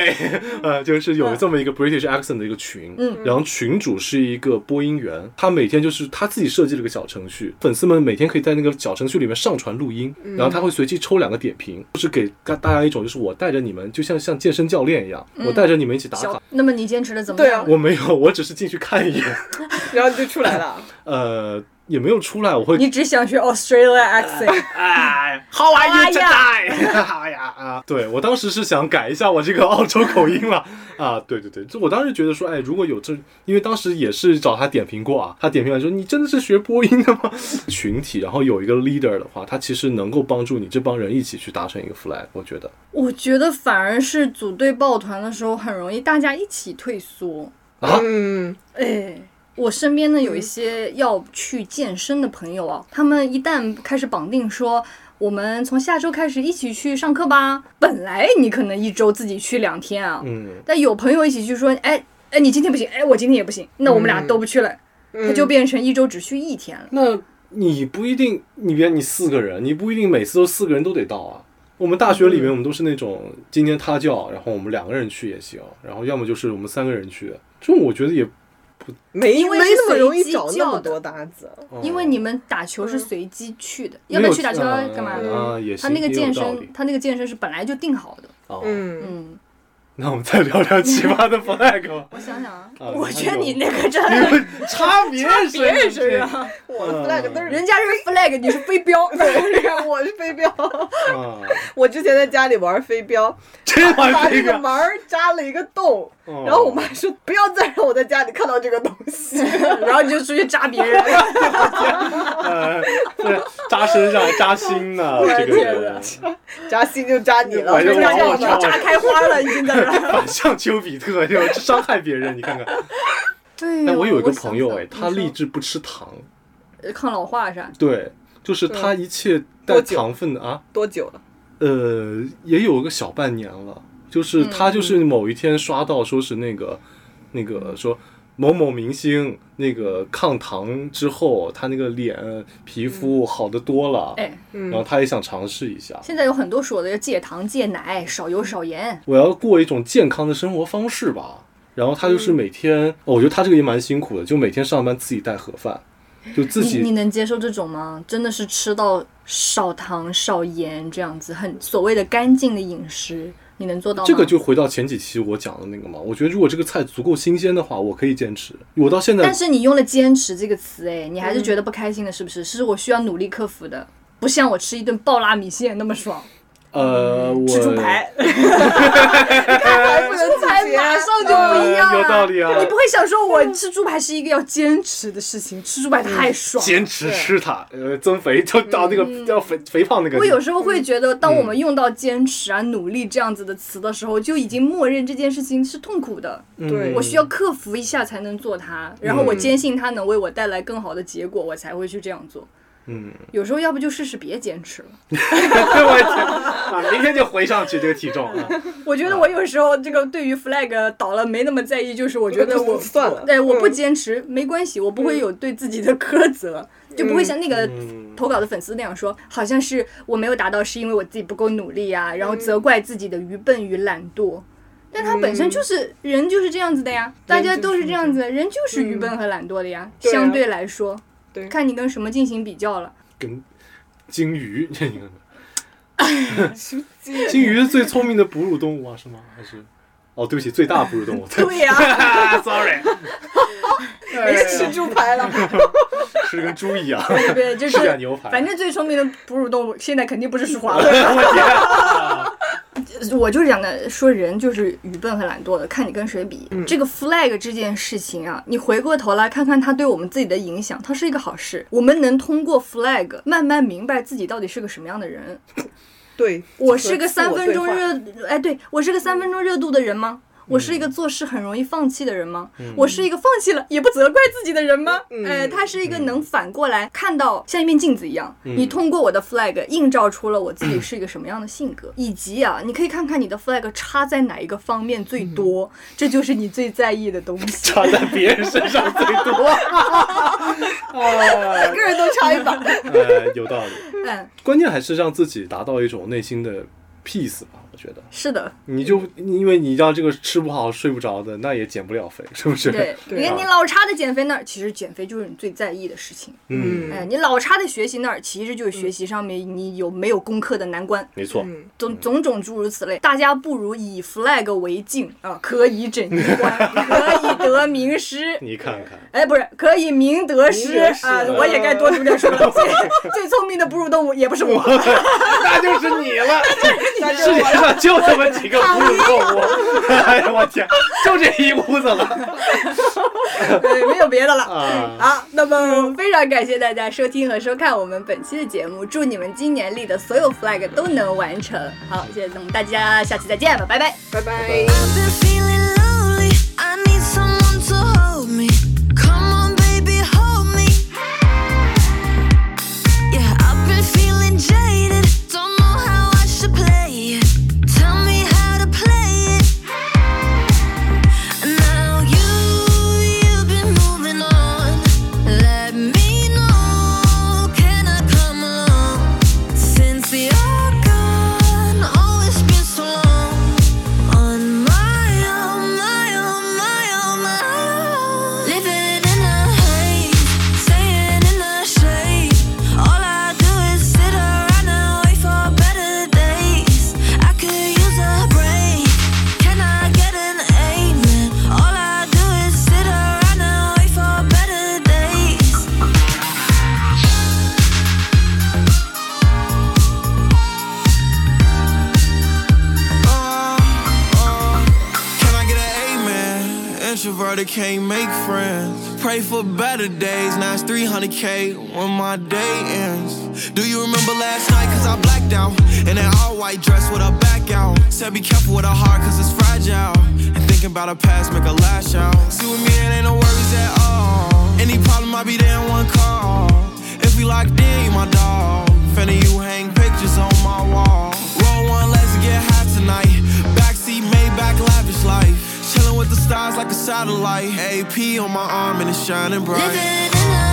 呃，就是有这么一个 British accent 的一个群，嗯然后群主是一个播音员，他每天就是他自己设计了个小程序，粉丝们每天可以在那个小程序里面上传录音，然后他会随机抽两个点评，就是给大大家一种就是我带着你们，就像像健身教练一样，我带着你们一起打卡小。，那么你坚持的怎么样对啊？我没有，我只是进去看一眼，然后你就出来了。呃，也没有出来，我会你只想学 Australia accent，哎，How are you today？哎呀啊！对我当时是想改一下我这个澳洲口音了啊！对对对，就我当时觉得说，哎，如果有这，因为当时也是找他点评过啊，他点评完说你真的是学播音的吗？群体，然后有一个 leader 的话，他其实能够帮助你这帮人一起去达成一个 flag，我觉得我觉得反而是组队抱团的时候很容易大家一起退缩。啊，嗯，哎，我身边呢有一些要去健身的朋友啊，他们一旦开始绑定说。我们从下周开始一起去上课吧。本来你可能一周自己去两天啊，嗯，但有朋友一起去说，哎哎，你今天不行，哎，我今天也不行，那我们俩都不去了，嗯它就变成一周只去一天了。那你不一定，你别你四个人，你不一定每次都四个人都得到啊。我们大学里面，我们都是那种今天他叫，然后我们两个人去也行，然后要么就是我们三个人去。这种我觉得也没没因为是那么容易随机找那么叫的多搭子。因为你们打球是随机去的，要不没有要去打球啊干嘛他那个健，身他那个健身是本来就定好的。哦，嗯，嗯，那我们再聊聊奇葩的 flag 吧。我想想啊，啊我觉得你你那个真你的们插别 人别人身上上，我的 flag 都是人家是 flag，你是飞镖。我是飞镖。啊，我之前在家里玩飞镖，这把玩意儿，这个门儿扎了一个洞，哦然后我妈说不要再让我在家里看到这个东西。然后你就出去扎别人。扎身上扎心呢，这个扎心就扎你了，扎开花了，已经在。反向丘比特，就伤害别人，你看看。对哎，我有一个朋友，哎，他立立志不吃糖，抗老化是吧？对，就是他一切带糖分的啊，多久了？呃，也有个小半年了。就是他就是某一天刷到说是那个那个说某某明星那个抗糖之后，他那个脸皮肤好的多了，哎，嗯然后他也想尝试一下。现在有很多说的要戒糖、戒奶、少油少盐。我要过一种健康的生活方式吧。然后他就是每天，哦我觉得他这个也蛮辛苦的，就每天上班自己带盒饭，就自己你能接受这种吗？真的是吃到少糖少盐这样子，很所谓的干净的饮食，你能做到吗？这个就回到前几期我讲的那个嘛。我觉得如果这个菜足够新鲜的话，我可以坚持。我到现在但是你用了“坚持”这个词，哎，你还是觉得不开心的，是不是？是我需要努力克服的，不像我吃一顿爆辣米线那么爽。呃，我吃猪排，还不能猪排自觉马上就不一样了。呃有道理啊你不会想说我吃猪排是一个要坚持的事情，吃猪排太爽了。坚持吃它，呃，增肥就到那个要肥肥胖那个。我有时候会觉得，当我们用到坚持啊、努力这样子的词的时候，就已经默认这件事情是痛苦的。对我需要克服一下才能做它，然后我坚信它能为我带来更好的结果，我才会去这样做。嗯，有时候要不就试试别坚持了。我天啊，明天就回上去这个体重啊。我觉得我有时候这个对于 flag 倒了没那么在意，就是我觉得我算了对，我不嗯坚持没关系，我不会有对自己的苛责，就不会像那个嗯投稿的粉丝那样说，好像是我没有达到是因为我自己不够努力啊，然后责怪自己的愚笨与懒惰。但他本身就是人，就是这样子的呀，大家都是这样子，人就是愚笨和懒惰的呀。相对来说，对看你跟什么进行比较了。跟 金鱼，这你看看，金金鱼是最聪明的哺乳动物啊，是吗？还是？哦，对不起，最大哺乳动物。对呀、Sorry，别吃猪排了，吃的跟猪一样，对对，就吃点是牛排。反正最聪明的哺乳动物现在肯定不是舒华了。我就是讲的，说人就是愚笨和懒惰的，看你跟谁比。这个 flag 这件事情啊，你回过头来看看它对我们自己的影响，它是一个好事。我们能通过 flag 慢慢明白自己到底是个什么样的人。对，我是个三分钟热，哎，对我是个三分钟热度的人吗？我是一个做事很容易放弃的人吗？我是一个放弃了也不责怪自己的人吗？嗯哎，他是一个能反过来看到像一面镜子一样，你通过我的 flag 映照出了我自己是一个什么样的性格，以及啊，你可以看看你的 flag 插在哪一个方面最多，这就是你最在意的东西。插在别人身上最多。啊，每个人都插一把。呃，有道理。嗯，关键还是让自己达到一种内心的 peace 吧，我觉得。是的，你就因为你让这个吃不好睡不着的，那也减不了肥，是不是？对，对你看啊你老插在减肥那儿，其实减肥就是你最在意的事情。嗯，哎，你老插在学习那儿，其实就是学习上面你有没有功课的难关。没错。嗯，种种种诸如此类，大家不如以 flag 为镜啊，可以整衣冠，可以得名师。你看看，哎，不是，可以明得失明得失啊！我也该多读点书了。最最聪明的哺乳动物也不是我，那就是你了。那就世界上 就这么几个哺乳动物，哎呀，我天，就这一屋子了 对，没有别的了。啊！好，那么非常感谢大家收听和收看我们本期的节目，祝你们今年立的所有 flag 都能完成。好，谢谢，那么大家下期再见吧，拜拜。拜拜。300k when my day ends. Do you remember last night? Cause I blacked out. In an all white dress with a back out. Said be careful with a heart cause it's fragile. And thinking about a past make a lash out. See with me, it ain't no worries at all. Any problem, I'll be there in one call. If we locked in, you my dog. Finna you hang pictures on my wall. Roll one, let's get high tonight. Backseat, Maybach, lavish life. Chillin' with with the stars like a satellite. AP on my arm and it's shining bright.